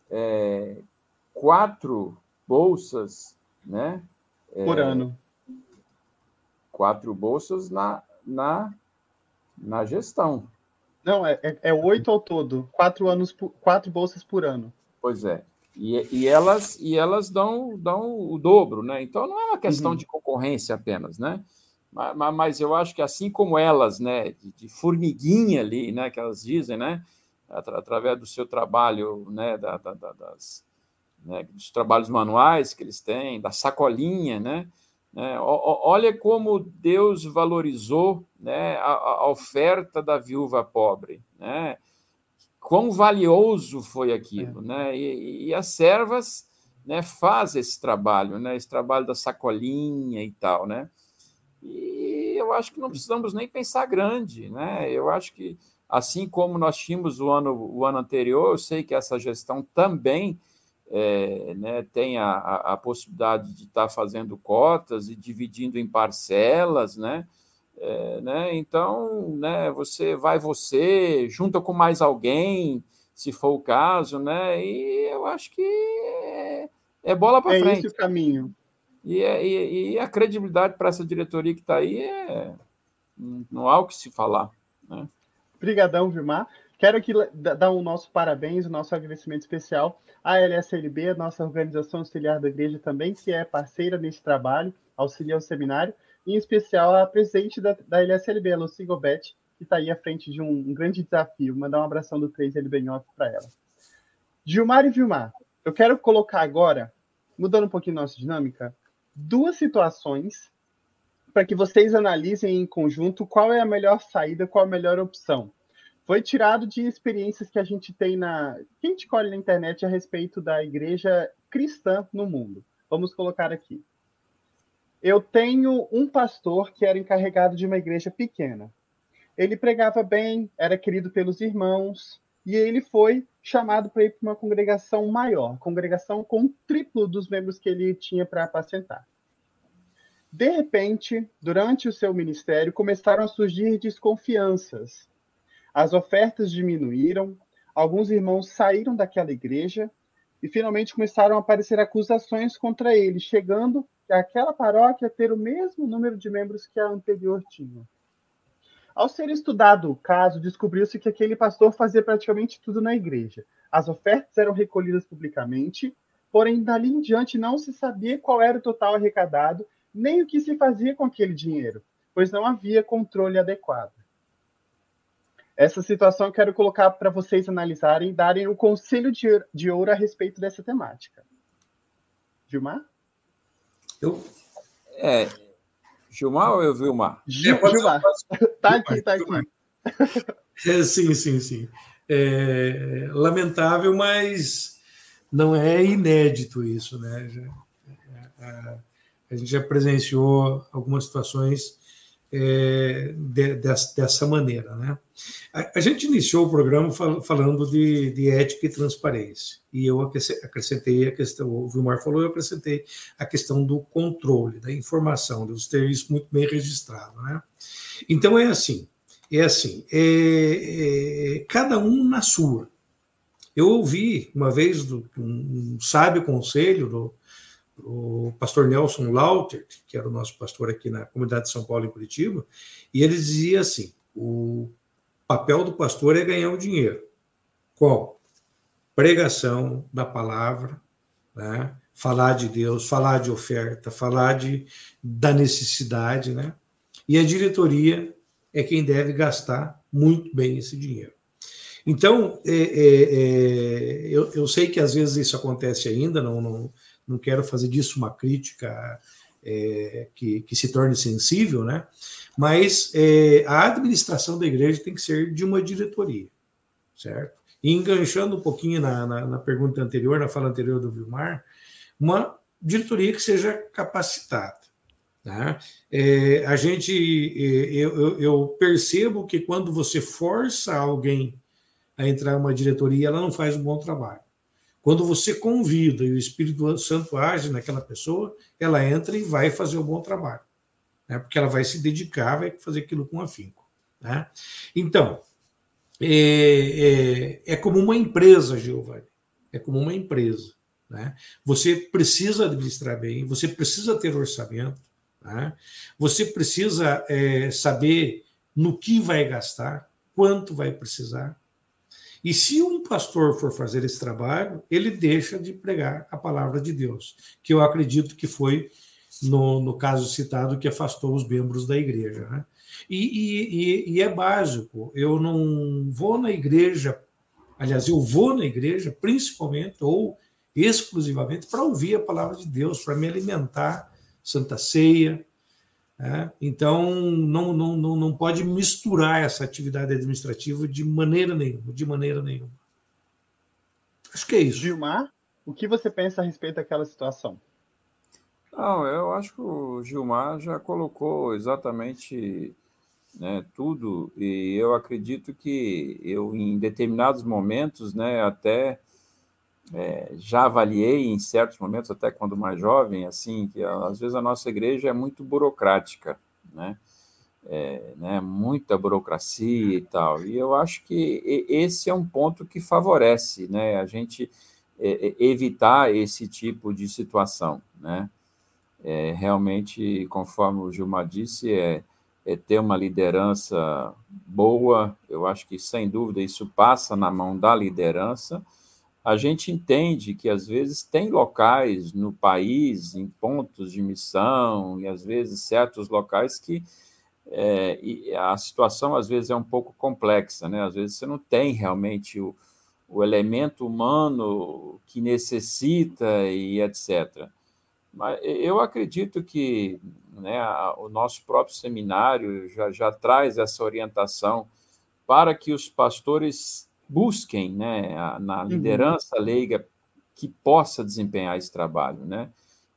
é, quatro bolsas né, por é, ano? Quatro bolsas na, na, na gestão. Não, é, é, é oito ao todo. Quatro, anos, quatro bolsas por ano. Pois é. E, e, elas, e elas dão, dão o dobro, né? Então não é uma questão uhum. de concorrência apenas, né? Mas, mas, eu acho que assim como elas, né, de, de, formiguinha ali, né, que elas dizem, né, através do seu trabalho, né, da, da, das, né, dos trabalhos manuais que eles têm, da sacolinha, né, né olha como Deus valorizou, né, a, a oferta da viúva pobre, né, quão valioso foi aquilo, é. né, e, e as servas né, faz esse trabalho, né, esse trabalho da sacolinha e tal, né, e eu acho que não precisamos nem pensar grande, né? Eu acho que assim como nós tínhamos o ano, o ano anterior, eu sei que essa gestão também é, né, tem a, a, possibilidade de estar fazendo cotas e dividindo em parcelas, né? É, né? Então, né, você vai você, junta com mais alguém, se for o caso, né? E eu acho que é, é bola para é frente. É esse o caminho. E, é, e, e a credibilidade para essa diretoria que está aí é. Não há o que se falar. Né? Obrigadão, Vilmar. Quero aqui dar o nosso parabéns, o nosso agradecimento especial à LSLB, a nossa organização auxiliar da igreja também, que é parceira nesse trabalho, auxilia o seminário, em especial a presidente da, da LSLB, a Lucy Gobet, que está aí à frente de um, um, grande desafio. Mandar um abração do 3 LB off para ela. Gilmar e Vilmar, eu quero colocar agora, mudando um pouquinho nossa dinâmica, duas situações para que vocês analisem em conjunto qual é a melhor saída, qual a melhor opção. Foi tirado de experiências que a gente tem na. que a gente colhe na internet a respeito da igreja cristã no mundo. Vamos colocar aqui. Eu tenho um pastor que era encarregado de uma igreja pequena. Ele pregava bem, era querido pelos irmãos, e ele foi chamado para ir para uma congregação maior, congregação com o triplo dos membros que ele tinha para apacentar. De repente, durante o seu ministério, começaram a surgir desconfianças. As ofertas diminuíram, alguns irmãos saíram daquela igreja e finalmente começaram a aparecer acusações contra ele, chegando aquela paróquia ter o mesmo número de membros que a anterior tinha. Ao ser estudado o caso, descobriu-se que aquele pastor fazia praticamente tudo na igreja. As ofertas eram recolhidas publicamente, porém, dali em diante não se sabia qual era o total arrecadado, nem o que se fazia com aquele dinheiro, pois não havia controle adequado. Essa situação eu quero colocar para vocês analisarem e darem o conselho de ouro a respeito dessa temática. Gilmar? Eu, é, Gilmar ou eu Vilmar? Gil, é, Gilmar. Tá aqui, tá aqui. É, sim, sim, sim. É, lamentável, mas não é inédito isso, né? A, é, é, a gente já presenciou algumas situações é, de, dessa maneira. Né? A, a, gente iniciou o programa fal, falando de, de, ética e transparência, e eu acrescentei a questão, o Vilmar falou, eu acrescentei a questão do controle, da informação, de você ter isso muito bem registrado. Né? Então é assim, é assim, é, é, cada um na sua. Eu ouvi uma vez do, um, um sábio conselho do, o pastor Nelson Lautert, que era o nosso pastor aqui na comunidade de São Paulo em Curitiba, e ele dizia assim: o papel do pastor é ganhar o dinheiro. Qual? Pregação da palavra, né? falar de Deus, falar de oferta, falar de, da necessidade, né? E a diretoria é quem deve gastar muito bem esse dinheiro. Então, é, é, é, eu, eu, sei que às vezes isso acontece ainda, não, não, não quero fazer disso uma crítica é, que, que, se torne sensível, né? mas é, a administração da igreja tem que ser de uma diretoria, certo? E enganchando um pouquinho na, na, na pergunta anterior, na fala anterior do Vilmar, uma diretoria que seja capacitada. Tá? É, a gente, é, eu, eu, percebo que quando você força alguém a entrar em uma diretoria, ela não faz um bom trabalho. Quando você convida e o Espírito Santo age naquela pessoa, ela entra e vai fazer o um bom trabalho, né? porque ela vai se dedicar, vai fazer aquilo com afinco. Né? Então, é, é, é como uma empresa, Giovanni, é como uma empresa. Né? Você precisa administrar bem, você precisa ter orçamento, né? você precisa é, saber no que vai gastar, quanto vai precisar. E se um pastor for fazer esse trabalho, ele deixa de pregar a palavra de Deus, que eu acredito que foi no, no caso citado, que afastou os membros da igreja. Né? E, e, e, é básico, eu não vou na igreja, aliás, eu vou na igreja principalmente ou exclusivamente para ouvir a palavra de Deus, para me alimentar, Santa Ceia. Né? Então, não, não, não, não pode misturar essa atividade administrativa de maneira nenhuma, de maneira nenhuma. Acho que é isso. Gilmar, o que você pensa a respeito daquela situação? Não, eu acho que o Gilmar já colocou exatamente né, tudo, e eu acredito que eu, em determinados momentos, né, até é, já avaliei em certos momentos, até quando mais jovem, assim, que às vezes a nossa igreja é muito burocrática, né? É, né, muita burocracia e tal. E eu acho que esse é um ponto que favorece né, a gente é, é, evitar esse tipo de situação. Né? É, realmente, conforme o Gilmar disse, é, é ter uma liderança boa. Eu acho que, sem dúvida, isso passa na mão da liderança. A gente entende que, às vezes, tem locais no país, em pontos de missão, e às vezes certos locais que é, a situação, às vezes, é um pouco complexa. Né? Às vezes, você não tem realmente o, o elemento humano que necessita e etc. Mas eu acredito que né, o nosso próprio seminário já, já traz essa orientação para que os pastores busquem né, na uhum. liderança uhum. leiga que possa desempenhar esse trabalho. Né?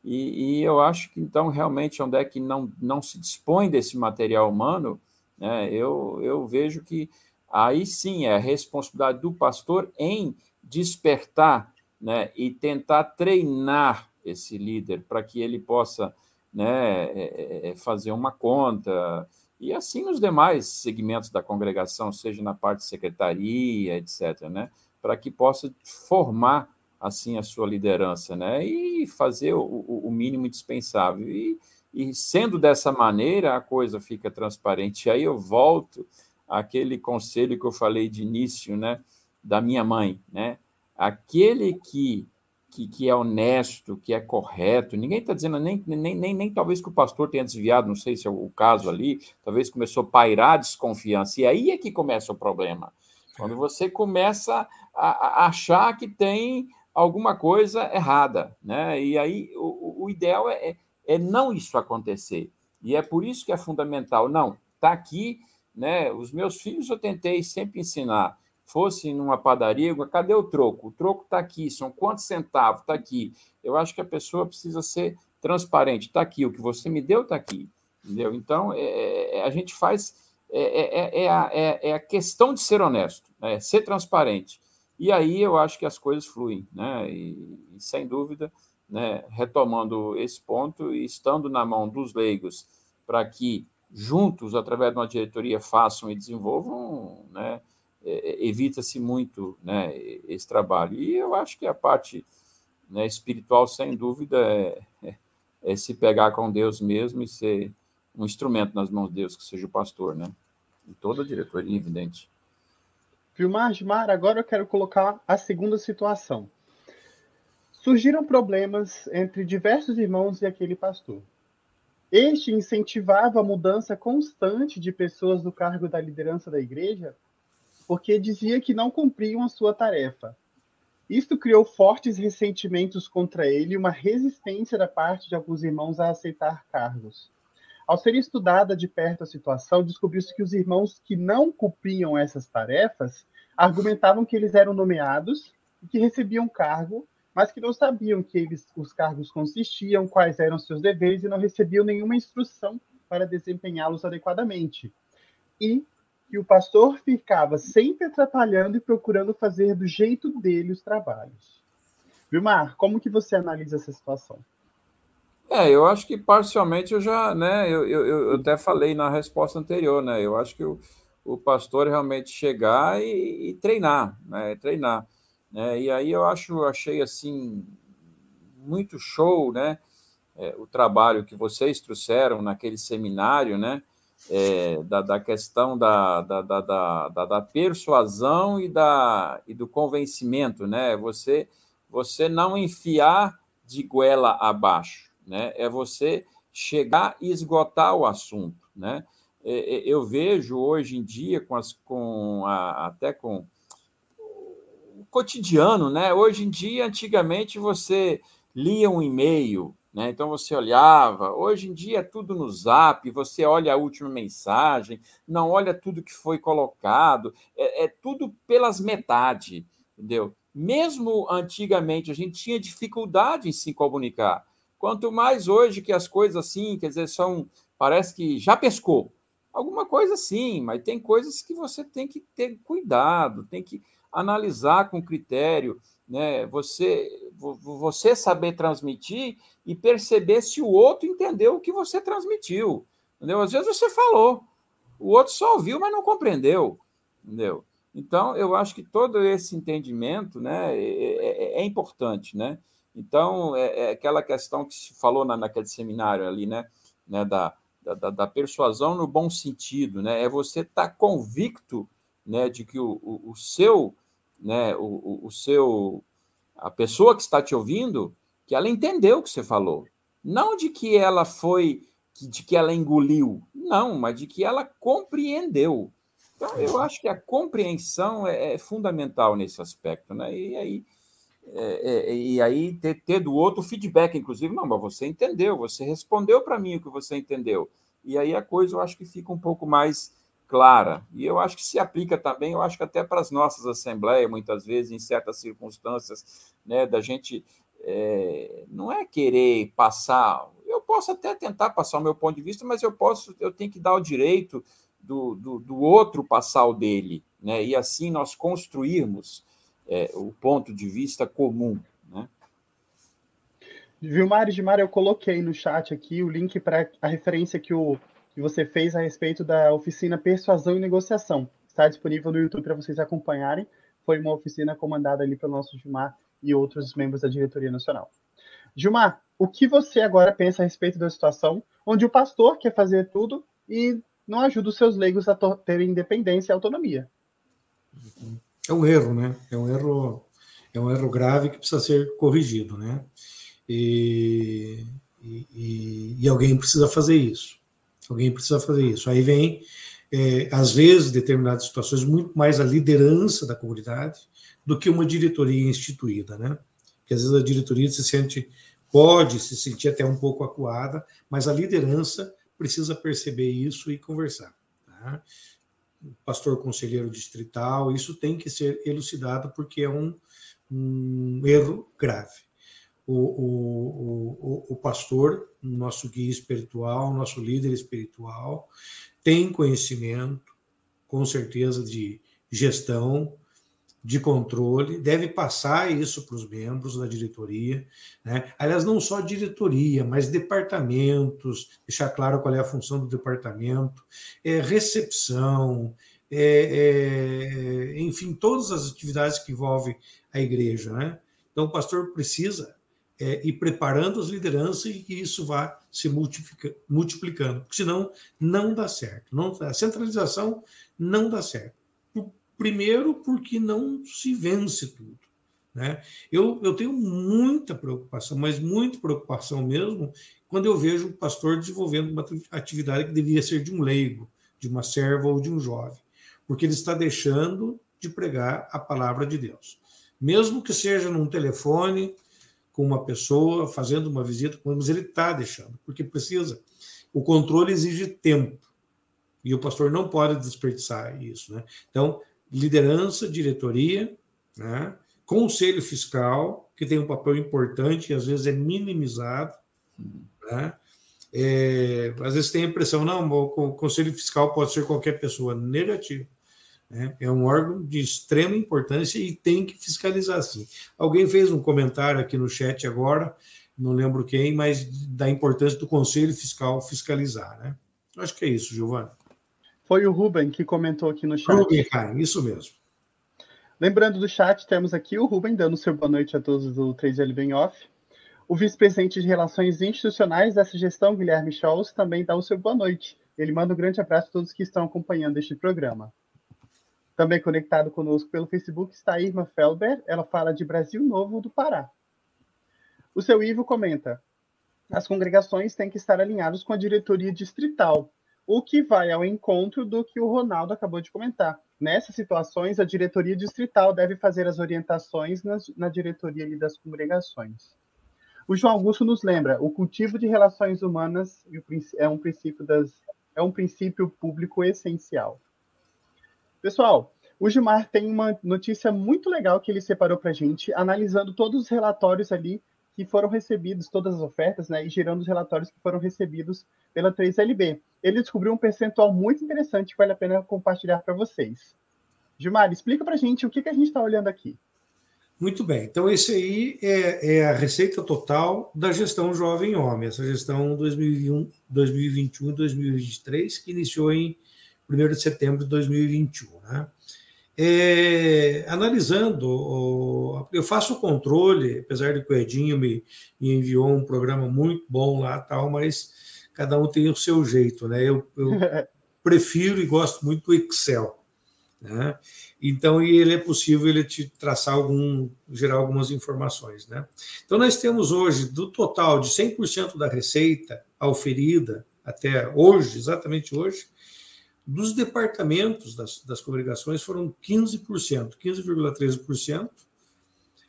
E, e, eu acho que, então, realmente, onde é que não, não se dispõe desse material humano, né, eu, eu vejo que aí sim é a responsabilidade do pastor em despertar né, e tentar treinar esse líder para que ele possa né, é, é, é, fazer uma conta, e assim os demais segmentos da congregação, seja na parte de secretaria, etc., né, para que possa formar assim a sua liderança, né, e fazer o, o mínimo indispensável. E, e sendo dessa maneira, a coisa fica transparente. E aí eu volto àquele conselho que eu falei de início, né, da minha mãe, né, aquele que que, que é honesto, que é correto. Ninguém está dizendo, nem, nem, nem, nem talvez que o pastor tenha desviado, não sei se é o caso ali, talvez começou a pairar a desconfiança. E aí é que começa o problema. Quando você começa a, a achar que tem alguma coisa errada. Né? E aí o, o ideal é, é, é não isso acontecer. E é por isso que é fundamental. Não, está aqui, né? Os meus filhos eu tentei sempre ensinar fosse numa padaria, cadê o troco? O troco está aqui, são quantos centavos? Está aqui. Eu acho que a pessoa precisa ser transparente. Está aqui, o que você me deu está aqui. Entendeu? Então, é, é, é, a gente faz. É, é, é a, é, é, a, questão de ser honesto, né? ser transparente. E aí eu acho que as coisas fluem. Né? E sem dúvida, né? retomando esse ponto e estando na mão dos leigos para que juntos, através de uma diretoria, façam e desenvolvam, né? É, evita-se muito né, esse trabalho. E eu acho que a parte né, espiritual, sem dúvida, é, é, é, se pegar com Deus mesmo e ser um instrumento nas mãos de Deus, que seja o pastor, né? E toda a diretoria, evidente. Vilmar, Gimar, agora eu quero colocar a segunda situação. Surgiram problemas entre diversos irmãos e aquele pastor. Este incentivava a mudança constante de pessoas do cargo da liderança da igreja porque dizia que não cumpriam a sua tarefa. Isto criou fortes ressentimentos contra ele e uma resistência da parte de alguns irmãos a aceitar cargos. Ao ser estudada de perto a situação, descobriu-se que os irmãos que não cumpriam essas tarefas argumentavam que eles eram nomeados e que recebiam cargo, mas que não sabiam que eles, os cargos consistiam, quais eram seus deveres e não recebiam nenhuma instrução para desempenhá-los adequadamente. E que o pastor ficava sempre atrapalhando e procurando fazer do jeito dele os trabalhos. Vilmar, como que você analisa essa situação? É, eu acho que parcialmente eu já, né, eu, eu, eu até falei na resposta anterior, né, eu acho que o, o pastor realmente chegar e, e treinar, né, treinar, né, e aí eu acho, achei assim, muito show, né, é, o trabalho que vocês trouxeram naquele seminário, né, é, da, da, questão da, da, da, da, persuasão e, da, e do convencimento, né? Você, você não enfiar de goela abaixo, né? É você chegar e esgotar o assunto, né? É, é, eu vejo hoje em dia com as com a, até com o cotidiano, né? Hoje em dia, antigamente você lia um e-mail, né? Então você olhava. Hoje em dia é tudo no Zap. Você olha a última mensagem, não olha tudo que foi colocado. É, é tudo pelas metades, entendeu? Mesmo antigamente a gente tinha dificuldade em se comunicar. Quanto mais hoje que as coisas assim, quer dizer, são parece que já pescou. Alguma coisa sim, mas tem coisas que você tem que ter cuidado, tem que analisar com critério, né? Você você saber transmitir e perceber se o outro entendeu o que você transmitiu, entendeu? Às vezes você falou, o outro só ouviu, mas não compreendeu, entendeu? Então, eu acho que todo esse entendimento né, é, é, é importante. Né? Então, é, é, aquela questão que se falou na, naquele seminário ali, né, né da, da, da, persuasão no bom sentido, né? é você estar tá convicto né, de que o, o, o seu, né, o, o, seu, a pessoa que está te ouvindo, que ela entendeu o que você falou. Não de que ela foi, de que ela engoliu, não, mas de que ela compreendeu. Então, eu acho que a compreensão é, é fundamental nesse aspecto, né? E aí, é, é, e aí ter, ter, do outro feedback, inclusive, não, mas você entendeu, você respondeu para mim o que você entendeu. E aí a coisa eu acho que fica um pouco mais clara. E eu acho que se aplica também, eu acho que até para as nossas assembleias, muitas vezes, em certas circunstâncias, né, da gente é, não é querer passar. Eu posso até tentar passar o meu ponto de vista, mas eu posso, eu tenho que dar o direito do, do, do outro passar o dele, né? e assim nós construirmos é, o ponto de vista comum. Né? Vilmar e Gimar, eu coloquei no chat aqui o link para a referência que, o, que você fez a respeito da oficina Persuasão e Negociação. Está disponível no YouTube para vocês acompanharem. Foi uma oficina comandada ali pelo nosso Gilmar e outros membros da diretoria nacional. Gilmar, o que você agora pensa a respeito da situação onde o pastor quer fazer tudo e não ajuda os seus leigos a terem independência e autonomia. É um erro, né? É um erro, é um erro grave que precisa ser corrigido, né? E, e, e alguém precisa fazer isso. Alguém precisa fazer isso. Aí vem, é, às vezes, determinadas situações, muito mais a liderança da comunidade do que uma diretoria instituída, né? Porque às vezes a diretoria se sente, pode se sentir até um pouco acuada, mas a liderança precisa perceber isso e conversar. Tá? Pastor conselheiro distrital, isso tem que ser elucidado porque é um, um erro grave. O, o, o, o pastor, nosso guia espiritual, nosso líder espiritual, tem conhecimento, com certeza, de gestão, de controle, deve passar isso para os membros da diretoria. Né? Aliás, não só diretoria, mas departamentos, deixar claro qual é a função do departamento, é, recepção, é, é, enfim, todas as atividades que envolvem a igreja. Né? Então, o pastor precisa é, ir preparando as lideranças e que isso vá se multiplicando, porque senão não dá certo. Não, a centralização não dá certo Primeiro, porque não se vence tudo. Né? Eu, eu tenho muita preocupação, mas muita preocupação mesmo, quando eu vejo um pastor desenvolvendo uma atividade que deveria ser de um leigo, de uma serva ou de um jovem, porque ele está deixando de pregar a palavra de Deus. Mesmo que seja num telefone, com uma pessoa, fazendo uma visita, mas ele está deixando, porque precisa. O controle exige tempo. E o pastor não pode desperdiçar isso. Né? Então, liderança, diretoria, né? conselho fiscal, que tem um papel importante e às vezes é minimizado. Né? É, às vezes tem a impressão, não, o conselho fiscal pode ser qualquer pessoa. Negativo. Né? É um órgão de extrema importância e tem que fiscalizar sim. Alguém fez um comentário aqui no chat agora, não lembro quem, mas da importância do conselho fiscal fiscalizar. Né? Acho que é isso, Giovana. Foi o Ruben que comentou aqui no chat. Ruben, isso mesmo. Lembrando do chat, temos aqui o Ruben dando seu boa noite a todos do 3L Bem Off. O vice-presidente de Relações Institucionais dessa gestão, Guilherme Scholz, também dá o seu boa noite. Ele manda um grande abraço a todos que estão acompanhando este programa. Também conectado conosco pelo Facebook está a Irma Felber. Ela fala de Brasil Novo do Pará. O seu Ivo comenta: as congregações têm que estar alinhadas com a diretoria distrital, o que vai ao encontro do que o Ronaldo acabou de comentar. Nessas situações, a diretoria distrital deve fazer as orientações nas, na diretoria das congregações. O João Augusto nos lembra: o cultivo de relações humanas é um princípio das é um princípio público essencial. Pessoal, o Gilmar tem uma notícia muito legal que ele separou para a gente, analisando todos os relatórios ali que foram recebidos, todas as ofertas, né, e gerando os relatórios que foram recebidos pela 3LB. Ele descobriu um percentual muito interessante que vale a pena compartilhar para vocês. Gilmar, explica para a gente o que, que a gente está olhando aqui. Muito bem, então esse aí é, é, a receita total da gestão Jovem Homem, essa gestão 2021 e 2023, que iniciou em 1 de setembro de 2021. Né? É, analisando, eu faço o controle, apesar de que o Edinho me, me, enviou um programa muito bom lá, tal, mas cada um tem o seu jeito, né? Eu, eu prefiro e gosto muito do Excel. Né? Então, e ele é possível ele te traçar algum, gerar algumas informações, né? Então, nós temos hoje, do total de 100% da receita auferida até hoje, exatamente hoje, dos departamentos das, das congregações foram 15%, 15,13%.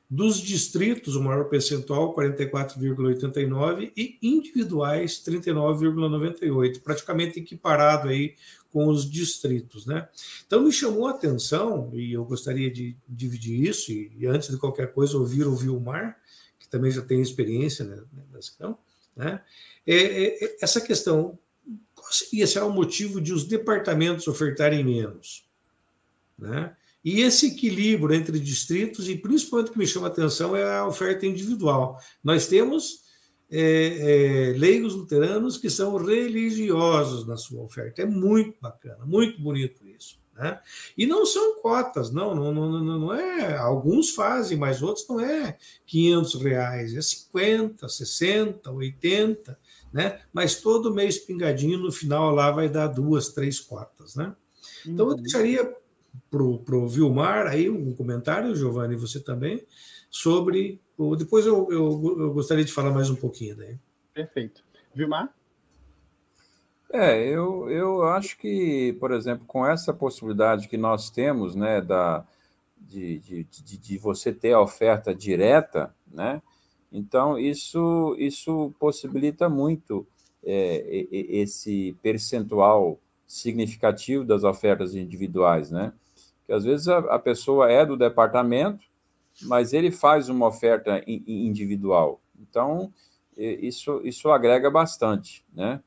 Dos distritos, o maior percentual, 44,89%, e individuais, 39,98%, praticamente equiparado aí com os distritos. Né? Então, me chamou a atenção, e eu gostaria de dividir isso, e, e antes de qualquer coisa, ouvir o Vilmar, que também já tem experiência né, nessa questão, né? É, é, é, essa questão seria será o motivo de os departamentos ofertarem menos? Né? E esse equilíbrio entre distritos, e principalmente o que me chama a atenção é a oferta individual. Nós temos é, é, leigos luteranos que são religiosos na sua oferta. É muito bacana, muito bonito isso. Né? E não são cotas, não, não, não, não é. Alguns fazem, mas outros não é 500 reais, é 50, 60, 80 né? Mas todo mês pingadinho, no final lá vai dar duas, três cotas, né? Então eu uhum. deixaria para o Vilmar aí um comentário, Giovanni, você também, sobre. Depois eu, eu, eu, gostaria de falar mais um pouquinho daí. Perfeito. Vilmar? É, eu, eu acho que, por exemplo, com essa possibilidade que nós temos, né, da, de, de, de, de você ter a oferta direta, né, então, isso, isso possibilita muito é, esse percentual significativo das ofertas individuais, né? Que às vezes a, a pessoa é do departamento, mas ele faz uma oferta individual. Então, isso, isso agrega bastante, né?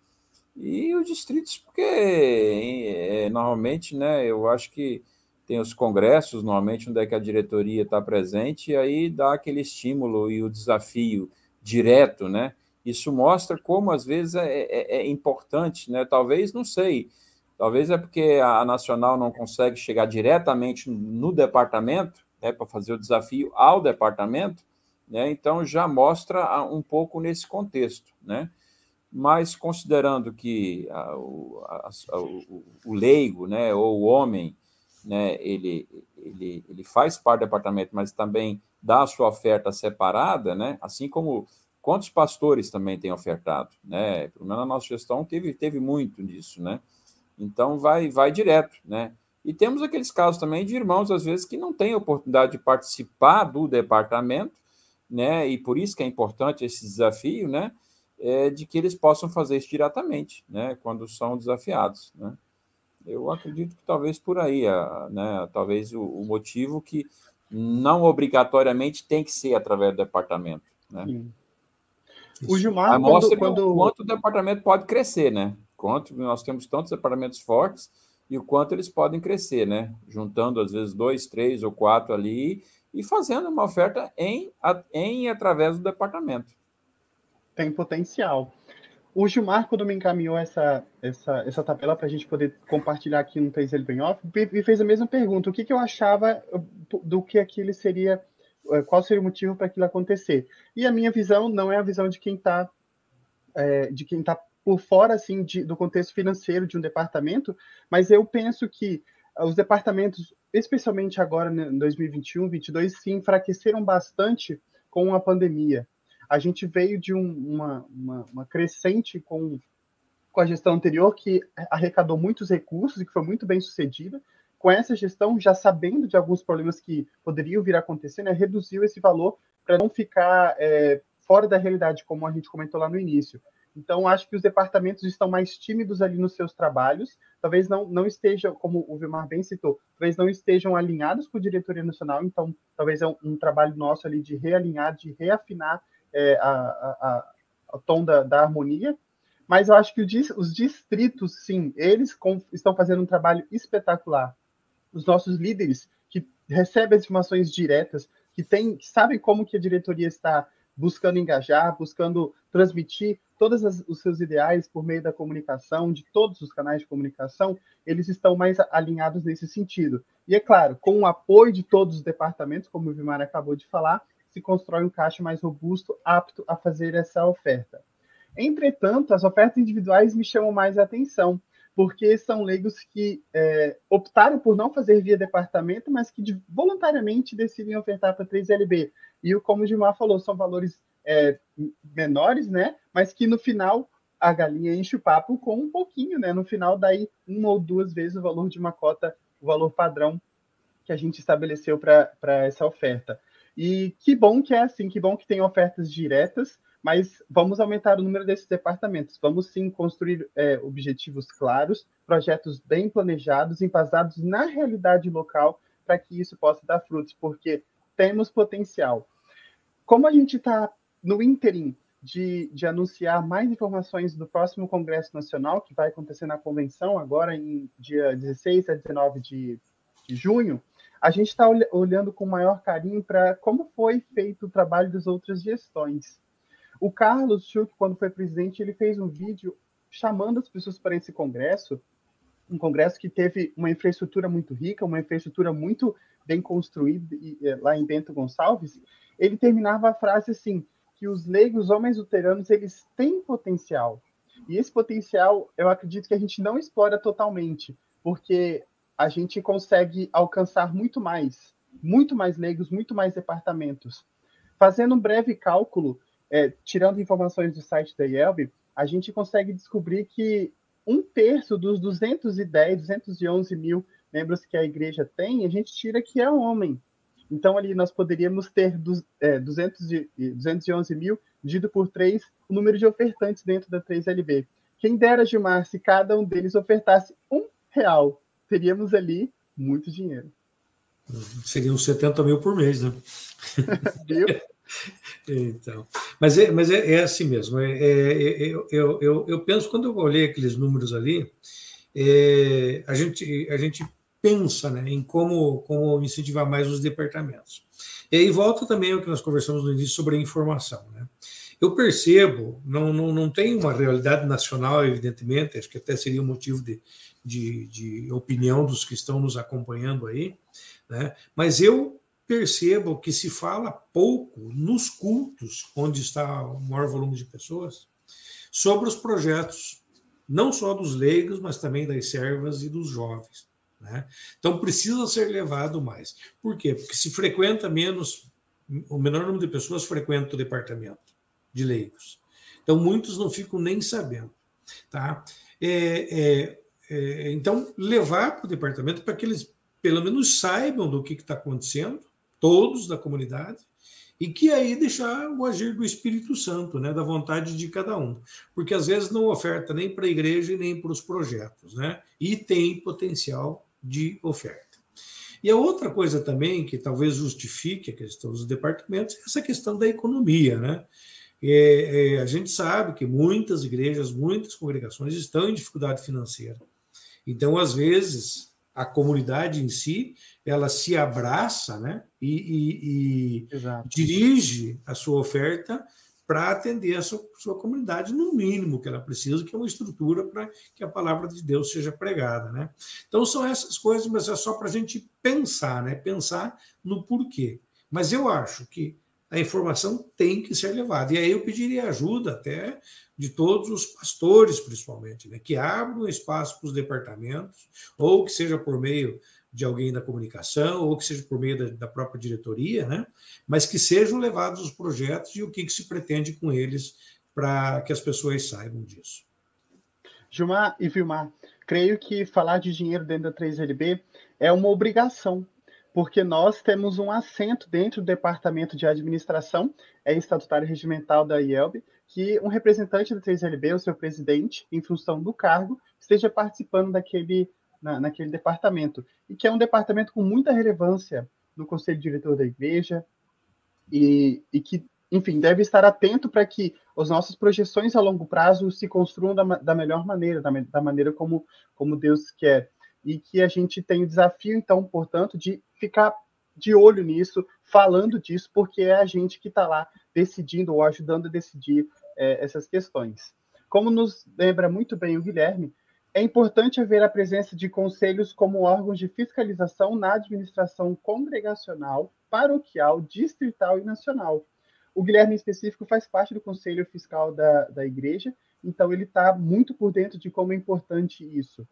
E os distritos, porque é, normalmente, né, eu acho que tem os congressos, normalmente, onde é que a diretoria está presente, e aí dá aquele estímulo e o desafio direto, né? Isso mostra como, às vezes, é, é, é importante, né? Talvez, não sei, talvez é porque a Nacional não consegue chegar diretamente no departamento, né, para fazer o desafio ao departamento, né? Então, já mostra um pouco nesse contexto, né? Mas, considerando que a, a, a, o, o leigo, né, ou o homem, né, ele, ele, ele faz parte do departamento, mas também dá a sua oferta separada, né, assim como quantos pastores também têm ofertado, né, pelo menos na nossa gestão teve, teve muito disso, né, então vai, vai direto, né, e temos aqueles casos também de irmãos, às vezes, que não têm oportunidade de participar do departamento, né, e por isso que é importante esse desafio, né, é de que eles possam fazer isso diretamente, né, quando são desafiados, né. Eu acredito que talvez por aí, né? Talvez o, o motivo que não obrigatoriamente tem que ser através do departamento, né? Sim. O Gilmar, mostra quando, quando... o quanto o departamento pode crescer, né? Quanto nós temos tantos departamentos fortes e o quanto eles podem crescer, né? Juntando às vezes dois, três ou quatro ali e fazendo uma oferta em, em através do departamento. Tem potencial. O Gilmar, quando me encaminhou essa, essa, essa tabela para a gente poder compartilhar aqui no 3 Bem Off, me fez a mesma pergunta: o que, que eu achava do que aquilo seria, eh, qual seria o motivo para aquilo acontecer? E a minha visão não é a visão de quem está é, de quem está por fora assim de, do contexto financeiro de um departamento, mas eu penso que os departamentos, especialmente agora né, em 2021, 2022, se enfraqueceram bastante com a pandemia A gente veio de um, uma, uma, uma crescente com, com a gestão anterior que arrecadou muitos recursos e que foi muito bem sucedida. Com essa gestão, já sabendo de alguns problemas que poderiam vir a acontecer, né, reduziu esse valor para não ficar é, fora da realidade, como a gente comentou lá no início. Então, acho que os departamentos estão mais tímidos ali nos seus trabalhos, talvez não, não estejam, como o Vilmar bem citou, talvez não estejam alinhados com a diretoria nacional, então talvez é um, um trabalho nosso ali de realinhar, de reafinar é, a, a, a, tom da, da, harmonia, mas eu acho que os distritos, sim, eles estão fazendo um trabalho espetacular. Os nossos líderes, que recebem as informações diretas, que, tem, que sabem como que a diretoria está buscando engajar, buscando transmitir todos os seus ideais por meio da comunicação, de todos os canais de comunicação, eles estão mais alinhados nesse sentido. E é claro, com o apoio de todos os departamentos, como o Vimar acabou de falar, se constrói um caixa mais robusto, apto a fazer essa oferta. Entretanto, as ofertas individuais me chamam mais atenção, porque são leigos que é, optaram por não fazer via departamento, mas que de, voluntariamente decidem ofertar para 3LB. E como o Gilmar falou, são valores é, menores, né? Mas que no final a galinha enche o papo com um pouquinho, né? No final, daí uma ou duas vezes o valor de uma cota, o valor padrão que a gente estabeleceu para essa oferta. E que bom que é assim, que bom que tem ofertas diretas, mas vamos aumentar o número desses departamentos. Vamos sim construir é, objetivos claros, projetos bem planejados, embasados na realidade local, para que isso possa dar frutos, porque temos potencial. Como a gente está no ínterim de, de, anunciar mais informações do próximo Congresso Nacional, que vai acontecer na convenção, agora em dia 16 a 19 de, de junho, a gente está olhando com maior carinho para como foi feito o trabalho das outras gestões. O Carlos Schuch, quando foi presidente, ele fez um vídeo chamando as pessoas para esse congresso, um congresso que teve uma infraestrutura muito rica, uma infraestrutura muito bem construída lá em Bento Gonçalves. Ele terminava a frase assim: que os leigos homens luteranos eles têm potencial. E esse potencial, eu acredito que a gente não explora totalmente, porque a gente consegue alcançar muito mais, muito mais leigos, muito mais departamentos. Fazendo um breve cálculo, é, tirando informações do site da IELB, a gente consegue descobrir que um terço dos 210, 211 mil membros que a igreja tem, a gente tira que é homem. Então, ali nós poderíamos ter dos, é, 200 de, 211 mil dividido por 3 o número de ofertantes dentro da 3LB. Quem dera, Gilmar, se cada um deles ofertasse um real, teríamos ali muito dinheiro. Seriam 70 mil por mês, né? Então, mas é, mas é, é assim mesmo. É, é, é eu, eu, eu, penso, quando eu olhei aqueles números ali, é, a, gente, a gente pensa né, em como, como incentivar mais os departamentos. E aí volta também o que nós conversamos no início sobre a informação. Né? Eu percebo, não, não, não tem uma realidade nacional, evidentemente, acho que até seria um motivo de, de, de opinião dos que estão nos acompanhando aí, né? mas eu percebo que se fala pouco nos cultos, onde está o maior volume de pessoas, sobre os projetos, não só dos leigos, mas também das servas e dos jovens. Né? Então precisa ser levado mais. Por quê? Porque se frequenta menos, o menor número de pessoas frequenta o departamento de leigos. Então muitos não ficam nem sabendo. Tá? É, é, é, então, levar para o departamento para que eles pelo menos saibam do que está acontecendo, todos da comunidade, e que aí deixar o agir do Espírito Santo, né, da vontade de cada um, porque às vezes não oferta nem para a igreja nem para os projetos, né, e tem potencial de oferta. E a outra coisa também que talvez justifique a questão dos departamentos é essa questão da economia, né? É, é, a gente sabe que muitas igrejas, muitas congregações estão em dificuldade financeira. Então, às vezes, a comunidade em si ela se abraça, né? E, e, e dirige a sua oferta para atender a sua, sua, comunidade no mínimo que ela precisa, que é uma estrutura para que a palavra de Deus seja pregada, né? Então são essas coisas, mas é só para a gente pensar, né? Pensar no porquê. Mas eu acho que a informação tem que ser levada. E aí eu pediria ajuda até de todos os pastores, principalmente, né? que abram espaço para os departamentos, ou que seja por meio de alguém da comunicação, ou que seja por meio da, da própria diretoria, né? mas que sejam levados os projetos e o que, que se pretende com eles para que as pessoas saibam disso. Gilmar e Vilmar, creio que falar de dinheiro dentro da 3LB é uma obrigação, porque nós temos um assento dentro do departamento de administração, é estatutário regimental da IELB, que um representante da 3LB, o seu presidente, em função do cargo, esteja participando daquele na, naquele departamento, e que é um departamento com muita relevância no conselho diretor da igreja, e, e que, enfim, deve estar atento para que as nossas projeções a longo prazo se construam da, da melhor maneira, da, da maneira como, como Deus quer. E que a gente tem o desafio, então, portanto, de ficar de olho nisso, falando disso, porque é a gente que está lá decidindo ou ajudando a decidir é, essas questões. Como nos lembra muito bem o Guilherme, é importante haver a presença de conselhos como órgãos de fiscalização na administração congregacional, paroquial, distrital e nacional. O Guilherme, em específico, faz parte do conselho fiscal da, da igreja, então ele está muito por dentro de como é importante isso.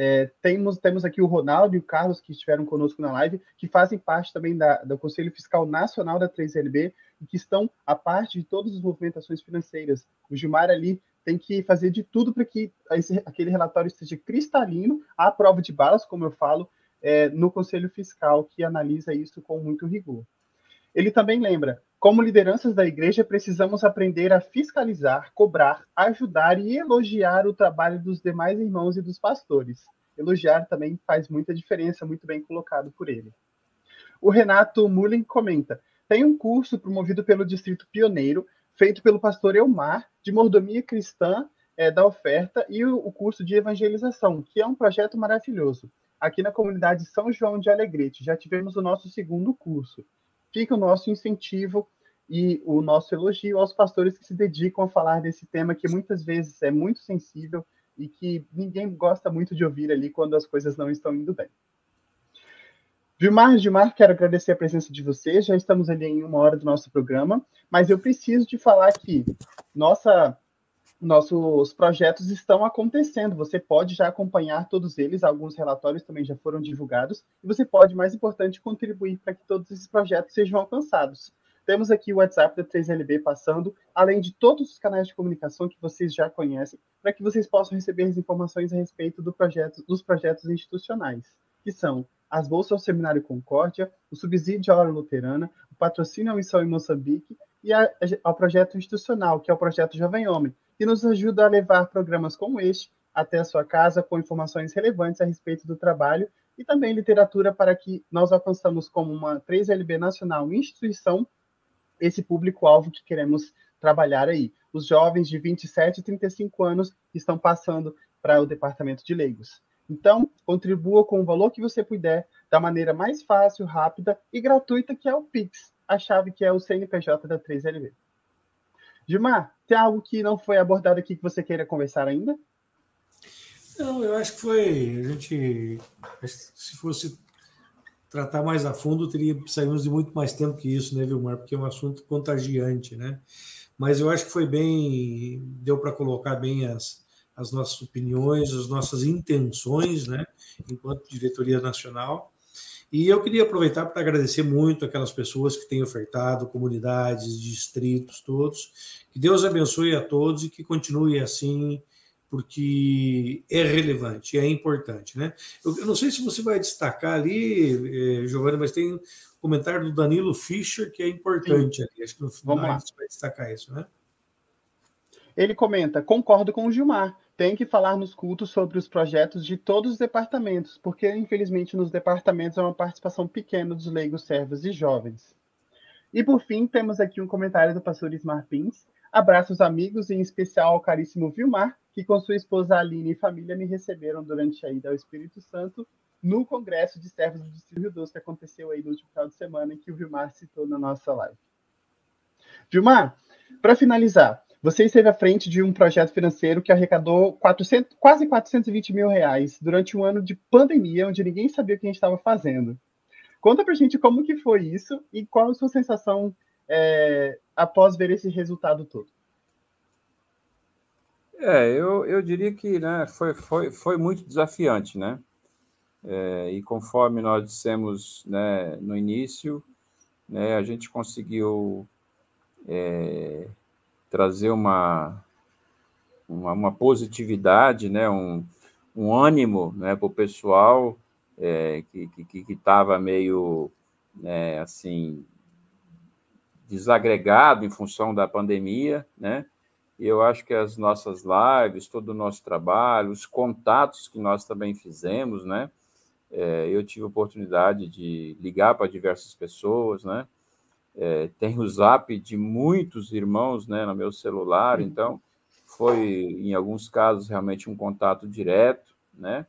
É, temos, temos aqui o Ronaldo e o Carlos, que estiveram conosco na live, que fazem parte também da, do Conselho Fiscal Nacional da 3LB e que estão a parte de todas as movimentações financeiras. O Gilmar ali tem que fazer de tudo para que esse, aquele relatório esteja cristalino, à prova de balas, como eu falo, é, no Conselho Fiscal, que analisa isso com muito rigor. Ele também lembra: como lideranças da igreja, precisamos aprender a fiscalizar, cobrar, ajudar e elogiar o trabalho dos demais irmãos e dos pastores. Elogiar também faz muita diferença, muito bem colocado por ele. O Renato Mullen comenta: tem um curso promovido pelo Distrito Pioneiro feito pelo pastor Elmar, de mordomia cristã é, da oferta, e o, o, curso de evangelização, que é um projeto maravilhoso. Aqui na comunidade São João de Alegrete, já tivemos o nosso segundo curso. Fica o nosso incentivo e o nosso elogio aos pastores que se dedicam a falar desse tema que muitas vezes é muito sensível e que ninguém gosta muito de ouvir ali quando as coisas não estão indo bem. Vilmar, Gilmar, quero agradecer a presença de vocês. Já estamos ali em uma hora do nosso programa, mas eu preciso de falar que nossa, nossos projetos estão acontecendo. Você pode já acompanhar todos eles, alguns relatórios também já foram divulgados, e você pode, mais importante, contribuir para que todos esses projetos sejam alcançados. Temos aqui o WhatsApp da 3LB passando, além de todos os canais de comunicação que vocês já conhecem, para que vocês possam receber as informações a respeito do projeto, dos projetos institucionais, que são as bolsas ao Seminário Concórdia, o subsídio à hora luterana, o patrocínio à missão em Moçambique e a, ao projeto institucional, que é o projeto Jovem Homem, que nos ajuda a levar programas como este até a sua casa com informações relevantes a respeito do trabalho e também literatura para que nós alcançamos como uma 3LB nacional instituição esse público-alvo que queremos trabalhar aí. Os jovens de 27 e 35 anos estão passando para o departamento de leigos. Então, contribua com o valor que você puder, da maneira mais fácil, rápida e gratuita, que é o Pix, a chave que é o CNPJ da 3LB. Gilmar, tem algo que não foi abordado aqui que você queira conversar ainda? Não, eu acho que foi. A gente, se fosse tratar mais a fundo, teria saímos de muito mais tempo que isso, né, Vilmar? Porque é um assunto contagiante, né? Mas eu acho que foi bem, deu para colocar bem as, as nossas opiniões, as nossas intenções, né, enquanto diretoria nacional. E eu queria aproveitar para agradecer muito aquelas pessoas que têm ofertado, comunidades, distritos, todos. Que Deus abençoe a todos e que continue assim, porque é relevante, é importante, né? Eu, eu não sei se você vai destacar ali, eh, Giovanna, mas tem um comentário do Danilo Fischer que é importante Sim. ali. Acho que no final você vai destacar isso, né? Ele comenta: concordo com o Gilmar tem que falar nos cultos sobre os projetos de todos os departamentos, porque infelizmente nos departamentos é uma participação pequena dos leigos, servos e jovens. E por fim, temos aqui um comentário do pastor Ismar Pins. Abraços amigos e em especial ao caríssimo Vilmar, que com sua esposa Aline e família me receberam durante a ida ao Espírito Santo no Congresso de Servos do Distrito Rio Doce, que aconteceu aí no último final de semana, que o Vilmar citou na nossa live. Vilmar, para finalizar, você esteve à frente de um projeto financeiro que arrecadou 400, quase 420 mil reais durante um ano de pandemia, onde ninguém sabia o que a gente estava fazendo. Conta para a gente como que foi isso e qual a sua sensação é, após ver esse resultado todo. É, eu, eu diria que né, foi, foi, foi muito desafiante, né? É, e conforme nós dissemos né, no início, né, a gente conseguiu é, trazer uma, uma, uma, positividade, né, um, um ânimo né, para o pessoal é, que estava meio né, assim desagregado em função da pandemia, né? E eu acho que as nossas lives, todo o nosso trabalho, os contatos que nós também fizemos, né? É, eu tive oportunidade de ligar para diversas pessoas, né? É, tem o zap de muitos irmãos, né, no meu celular, então foi, em alguns casos, realmente um contato direto, né?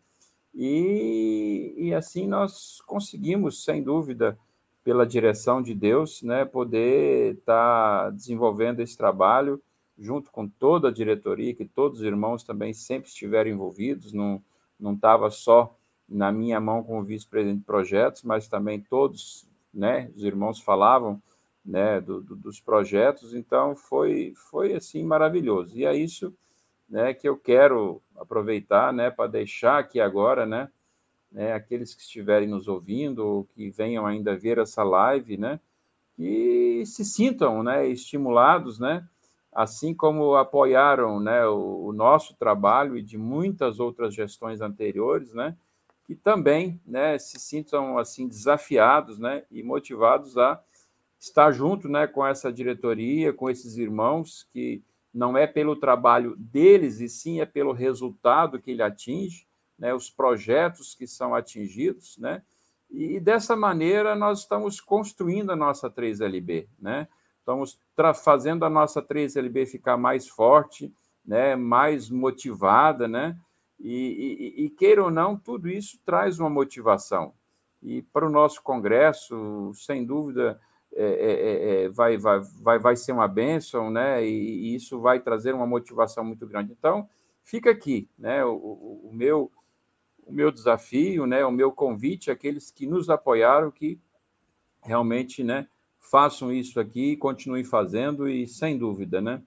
E, e assim nós conseguimos, sem dúvida, pela direção de Deus, né, poder estar tá desenvolvendo esse trabalho junto com toda a diretoria, que todos os irmãos também sempre estiveram envolvidos, não não estava só na minha mão como vice-presidente de projetos, mas também todos, né, os irmãos falavam, né, do, do, dos projetos, então foi foi assim maravilhoso. E é isso, né, que eu quero aproveitar, né, para deixar aqui agora, né, né, aqueles que estiverem nos ouvindo ou que venham ainda ver essa live, né, que se sintam, né, estimulados, né, assim como apoiaram, né, o, o nosso trabalho e de muitas outras gestões anteriores, né, que também, né, se sintam assim desafiados, né, e motivados a estar junto, né, com essa diretoria, com esses irmãos que não é pelo trabalho deles e sim é pelo resultado que ele atinge, né, os projetos que são atingidos, né? E dessa maneira nós estamos construindo a nossa 3LB, né? Estamos fazendo a nossa 3LB ficar mais forte, né? Mais motivada, né? E, e, e queira ou não, tudo isso traz uma motivação. E para o nosso congresso, sem dúvida, é, é, é, é vai, vai, vai, vai ser uma bênção, né? E, e, isso vai trazer uma motivação muito grande. Então, fica aqui, né? O, o, o meu o meu desafio, né, o meu convite àqueles que nos apoiaram, que realmente, né, façam isso aqui, continuem fazendo e sem dúvida, né,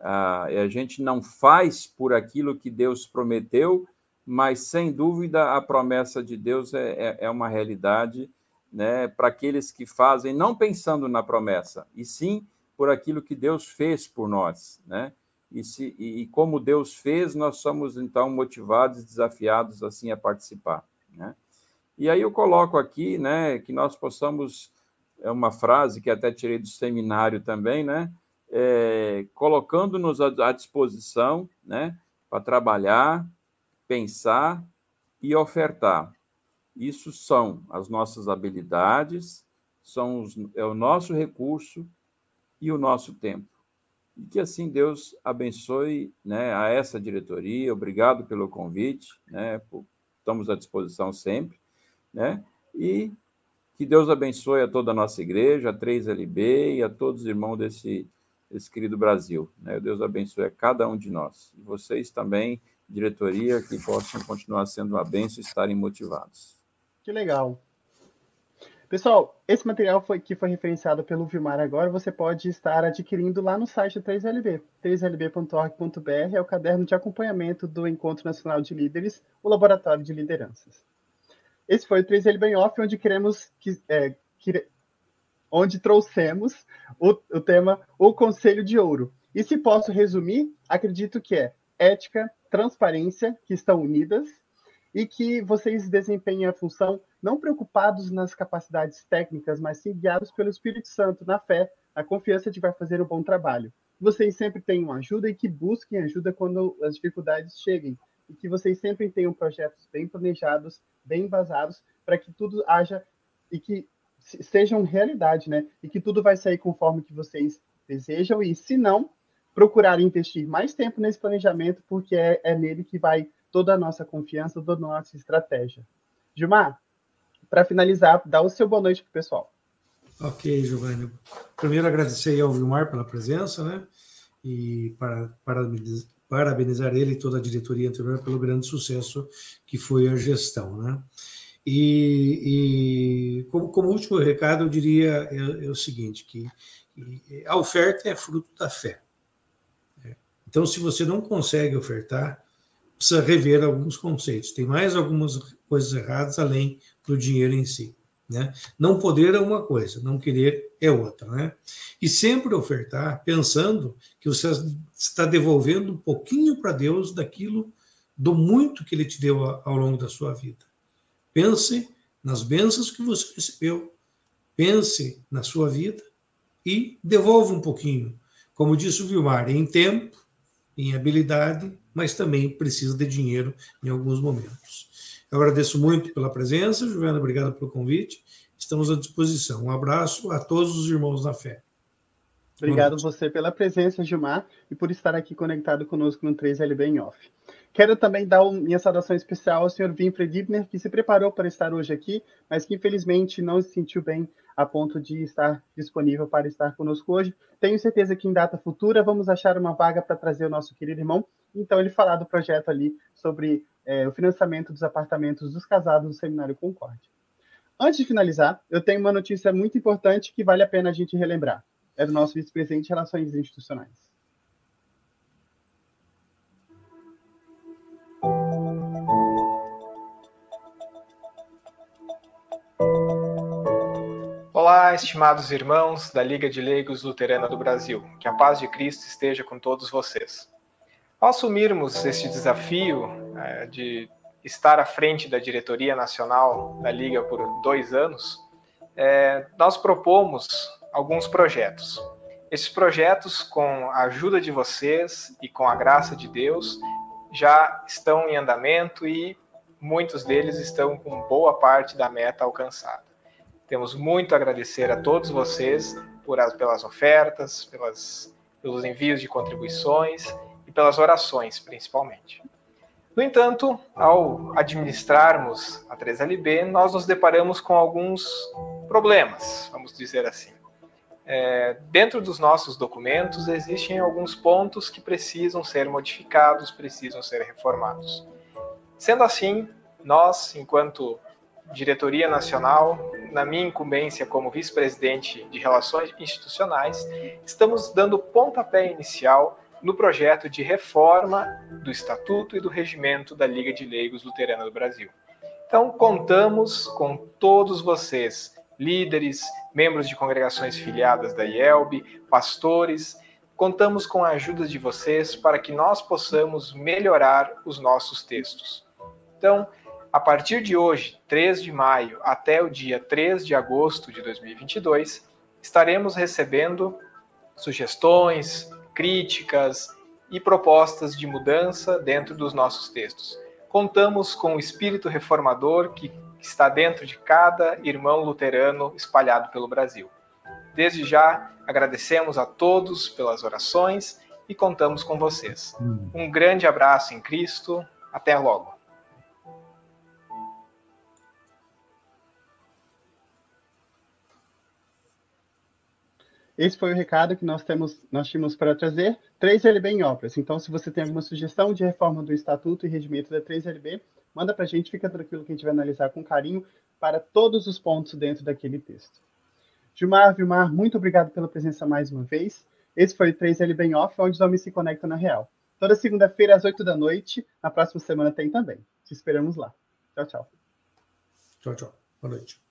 a, a gente não faz por aquilo que Deus prometeu, mas sem dúvida a promessa de Deus é, é, é uma realidade, né, para aqueles que fazem não pensando na promessa, e sim por aquilo que Deus fez por nós, né? e, se, e, como Deus fez, nós somos então motivados e desafiados assim a participar. Né? E aí eu coloco aqui né, que nós possamos, é uma frase que até tirei do seminário também, né? É, colocando-nos à, à disposição né, para trabalhar, pensar e ofertar. Isso são as nossas habilidades, são os, é o nosso recurso e o nosso tempo. E que assim Deus abençoe né, a essa diretoria. Obrigado pelo convite, né, estamos à disposição sempre. Né, e que Deus abençoe a toda a nossa igreja, a 3LB e a todos os irmãos desse, desse querido Brasil. Né? Deus abençoe a cada um de nós. E vocês também, diretoria, que possam continuar sendo uma bênção e estarem motivados. Que legal. Pessoal, esse material foi, que foi referenciado pelo Vilmar agora, você pode estar adquirindo lá no site 3LB. 3lb.org.br é o caderno de acompanhamento do Encontro Nacional de Líderes, o Laboratório de Lideranças. Esse foi o 3LB em Off, onde queremos que, é, que onde trouxemos o, o tema O Conselho de Ouro. E se posso resumir, acredito que é ética, transparência, que estão unidas, e que vocês desempenhem a função não preocupados nas capacidades técnicas, mas sim guiados pelo Espírito Santo, na fé, na confiança de que vai fazer um bom trabalho. Vocês sempre tenham ajuda e que busquem ajuda quando as dificuldades cheguem. E que vocês sempre tenham projetos bem planejados, bem embasados, para que tudo haja e que sejam realidade, né? E que tudo vai sair conforme que vocês desejam. E se não, procurar investir mais tempo nesse planejamento, porque é, é nele que vai toda a nossa confiança, toda a nossa estratégia. Gilmar, para finalizar, dá o seu boa noite para o pessoal. Ok, Giovanni. Primeiro, agradecer ao Vilmar pela presença, né? E para, para parabenizar ele e toda a diretoria anterior pelo grande sucesso que foi a gestão, né? E, e como, como, último recado, eu diria é, é o seguinte, que a oferta é fruto da fé. Então, se você não consegue ofertar, precisa rever alguns conceitos. Tem mais algumas coisas erradas além do dinheiro em si. Né? Não poder é uma coisa, não querer é outra. Né? E sempre ofertar pensando que você está devolvendo um pouquinho para Deus daquilo, do muito que Ele te deu ao longo da sua vida. Pense nas bênçãos que você recebeu, pense na sua vida e devolva um pouquinho. Como disse o Vilmar, em tempo, em habilidade, mas também precisa de dinheiro em alguns momentos. Eu agradeço muito pela presença, Juliana, obrigado pelo convite. Estamos à disposição. Um abraço a todos os irmãos na fé. Obrigado você pela presença, Gilmar, e por estar aqui conectado conosco no 3LB em off. Quero também dar minha saudação especial ao senhor Winfred Dibner, que se preparou para estar hoje aqui, mas que infelizmente não se sentiu bem a ponto de estar disponível para estar conosco hoje. Tenho certeza que em data futura vamos achar uma vaga para trazer o nosso querido irmão. Então, ele falar do projeto ali sobre é, o financiamento dos apartamentos dos casados do Seminário Concórdia. Antes de finalizar, eu tenho uma notícia muito importante que vale a pena a gente relembrar. É do nosso vice-presidente de Relações Institucionais. Olá, estimados irmãos da Liga de Leigos Luterana do Brasil. Que a paz de Cristo esteja com todos vocês. Ao assumirmos este desafio é, de estar à frente da diretoria nacional da Liga por dois anos, é, nós propomos alguns projetos. Esses projetos, com a ajuda de vocês e com a graça de Deus, já estão em andamento e muitos deles estão com boa parte da meta alcançada. Temos muito a agradecer a todos vocês por as, pelas ofertas, pelas, pelos envios de contribuições e pelas orações, principalmente. No entanto, ao administrarmos a 3LB, nós nos deparamos com alguns problemas, vamos dizer assim. É, dentro dos nossos documentos existem alguns pontos que precisam ser modificados, precisam ser reformados. Sendo assim, nós, enquanto diretoria nacional, na minha incumbência como vice-presidente de Relações Institucionais, estamos dando pontapé inicial no projeto de reforma do Estatuto e do Regimento da Liga de Leigos Luterana do Brasil. Então, contamos com todos vocês, líderes, membros de congregações filiadas da IELB, pastores, contamos com a ajuda de vocês para que nós possamos melhorar os nossos textos. Então, a partir de hoje, 3 de maio, até o dia 3 de agosto de 2022, estaremos recebendo sugestões, críticas e propostas de mudança dentro dos nossos textos. Contamos com o espírito reformador que está dentro de cada irmão luterano espalhado pelo Brasil. Desde já, agradecemos a todos pelas orações e contamos com vocês. Hum. Um grande abraço em Cristo. Até logo. Esse foi o recado que nós temos, nós tínhamos para trazer. 3LB em obras. Então, se você tem alguma sugestão de reforma do Estatuto e Regimento da 3LB, manda para a gente, fica tranquilo que a gente vai analisar com carinho para todos os pontos dentro daquele texto. Gilmar, Vilmar, muito obrigado pela presença mais uma vez. Esse foi o 3LB em Off, onde os homens se conectam na real. Toda segunda-feira, às 8 da noite. Na próxima semana tem também. Te esperamos lá. Tchau, tchau. Tchau, tchau. Boa noite.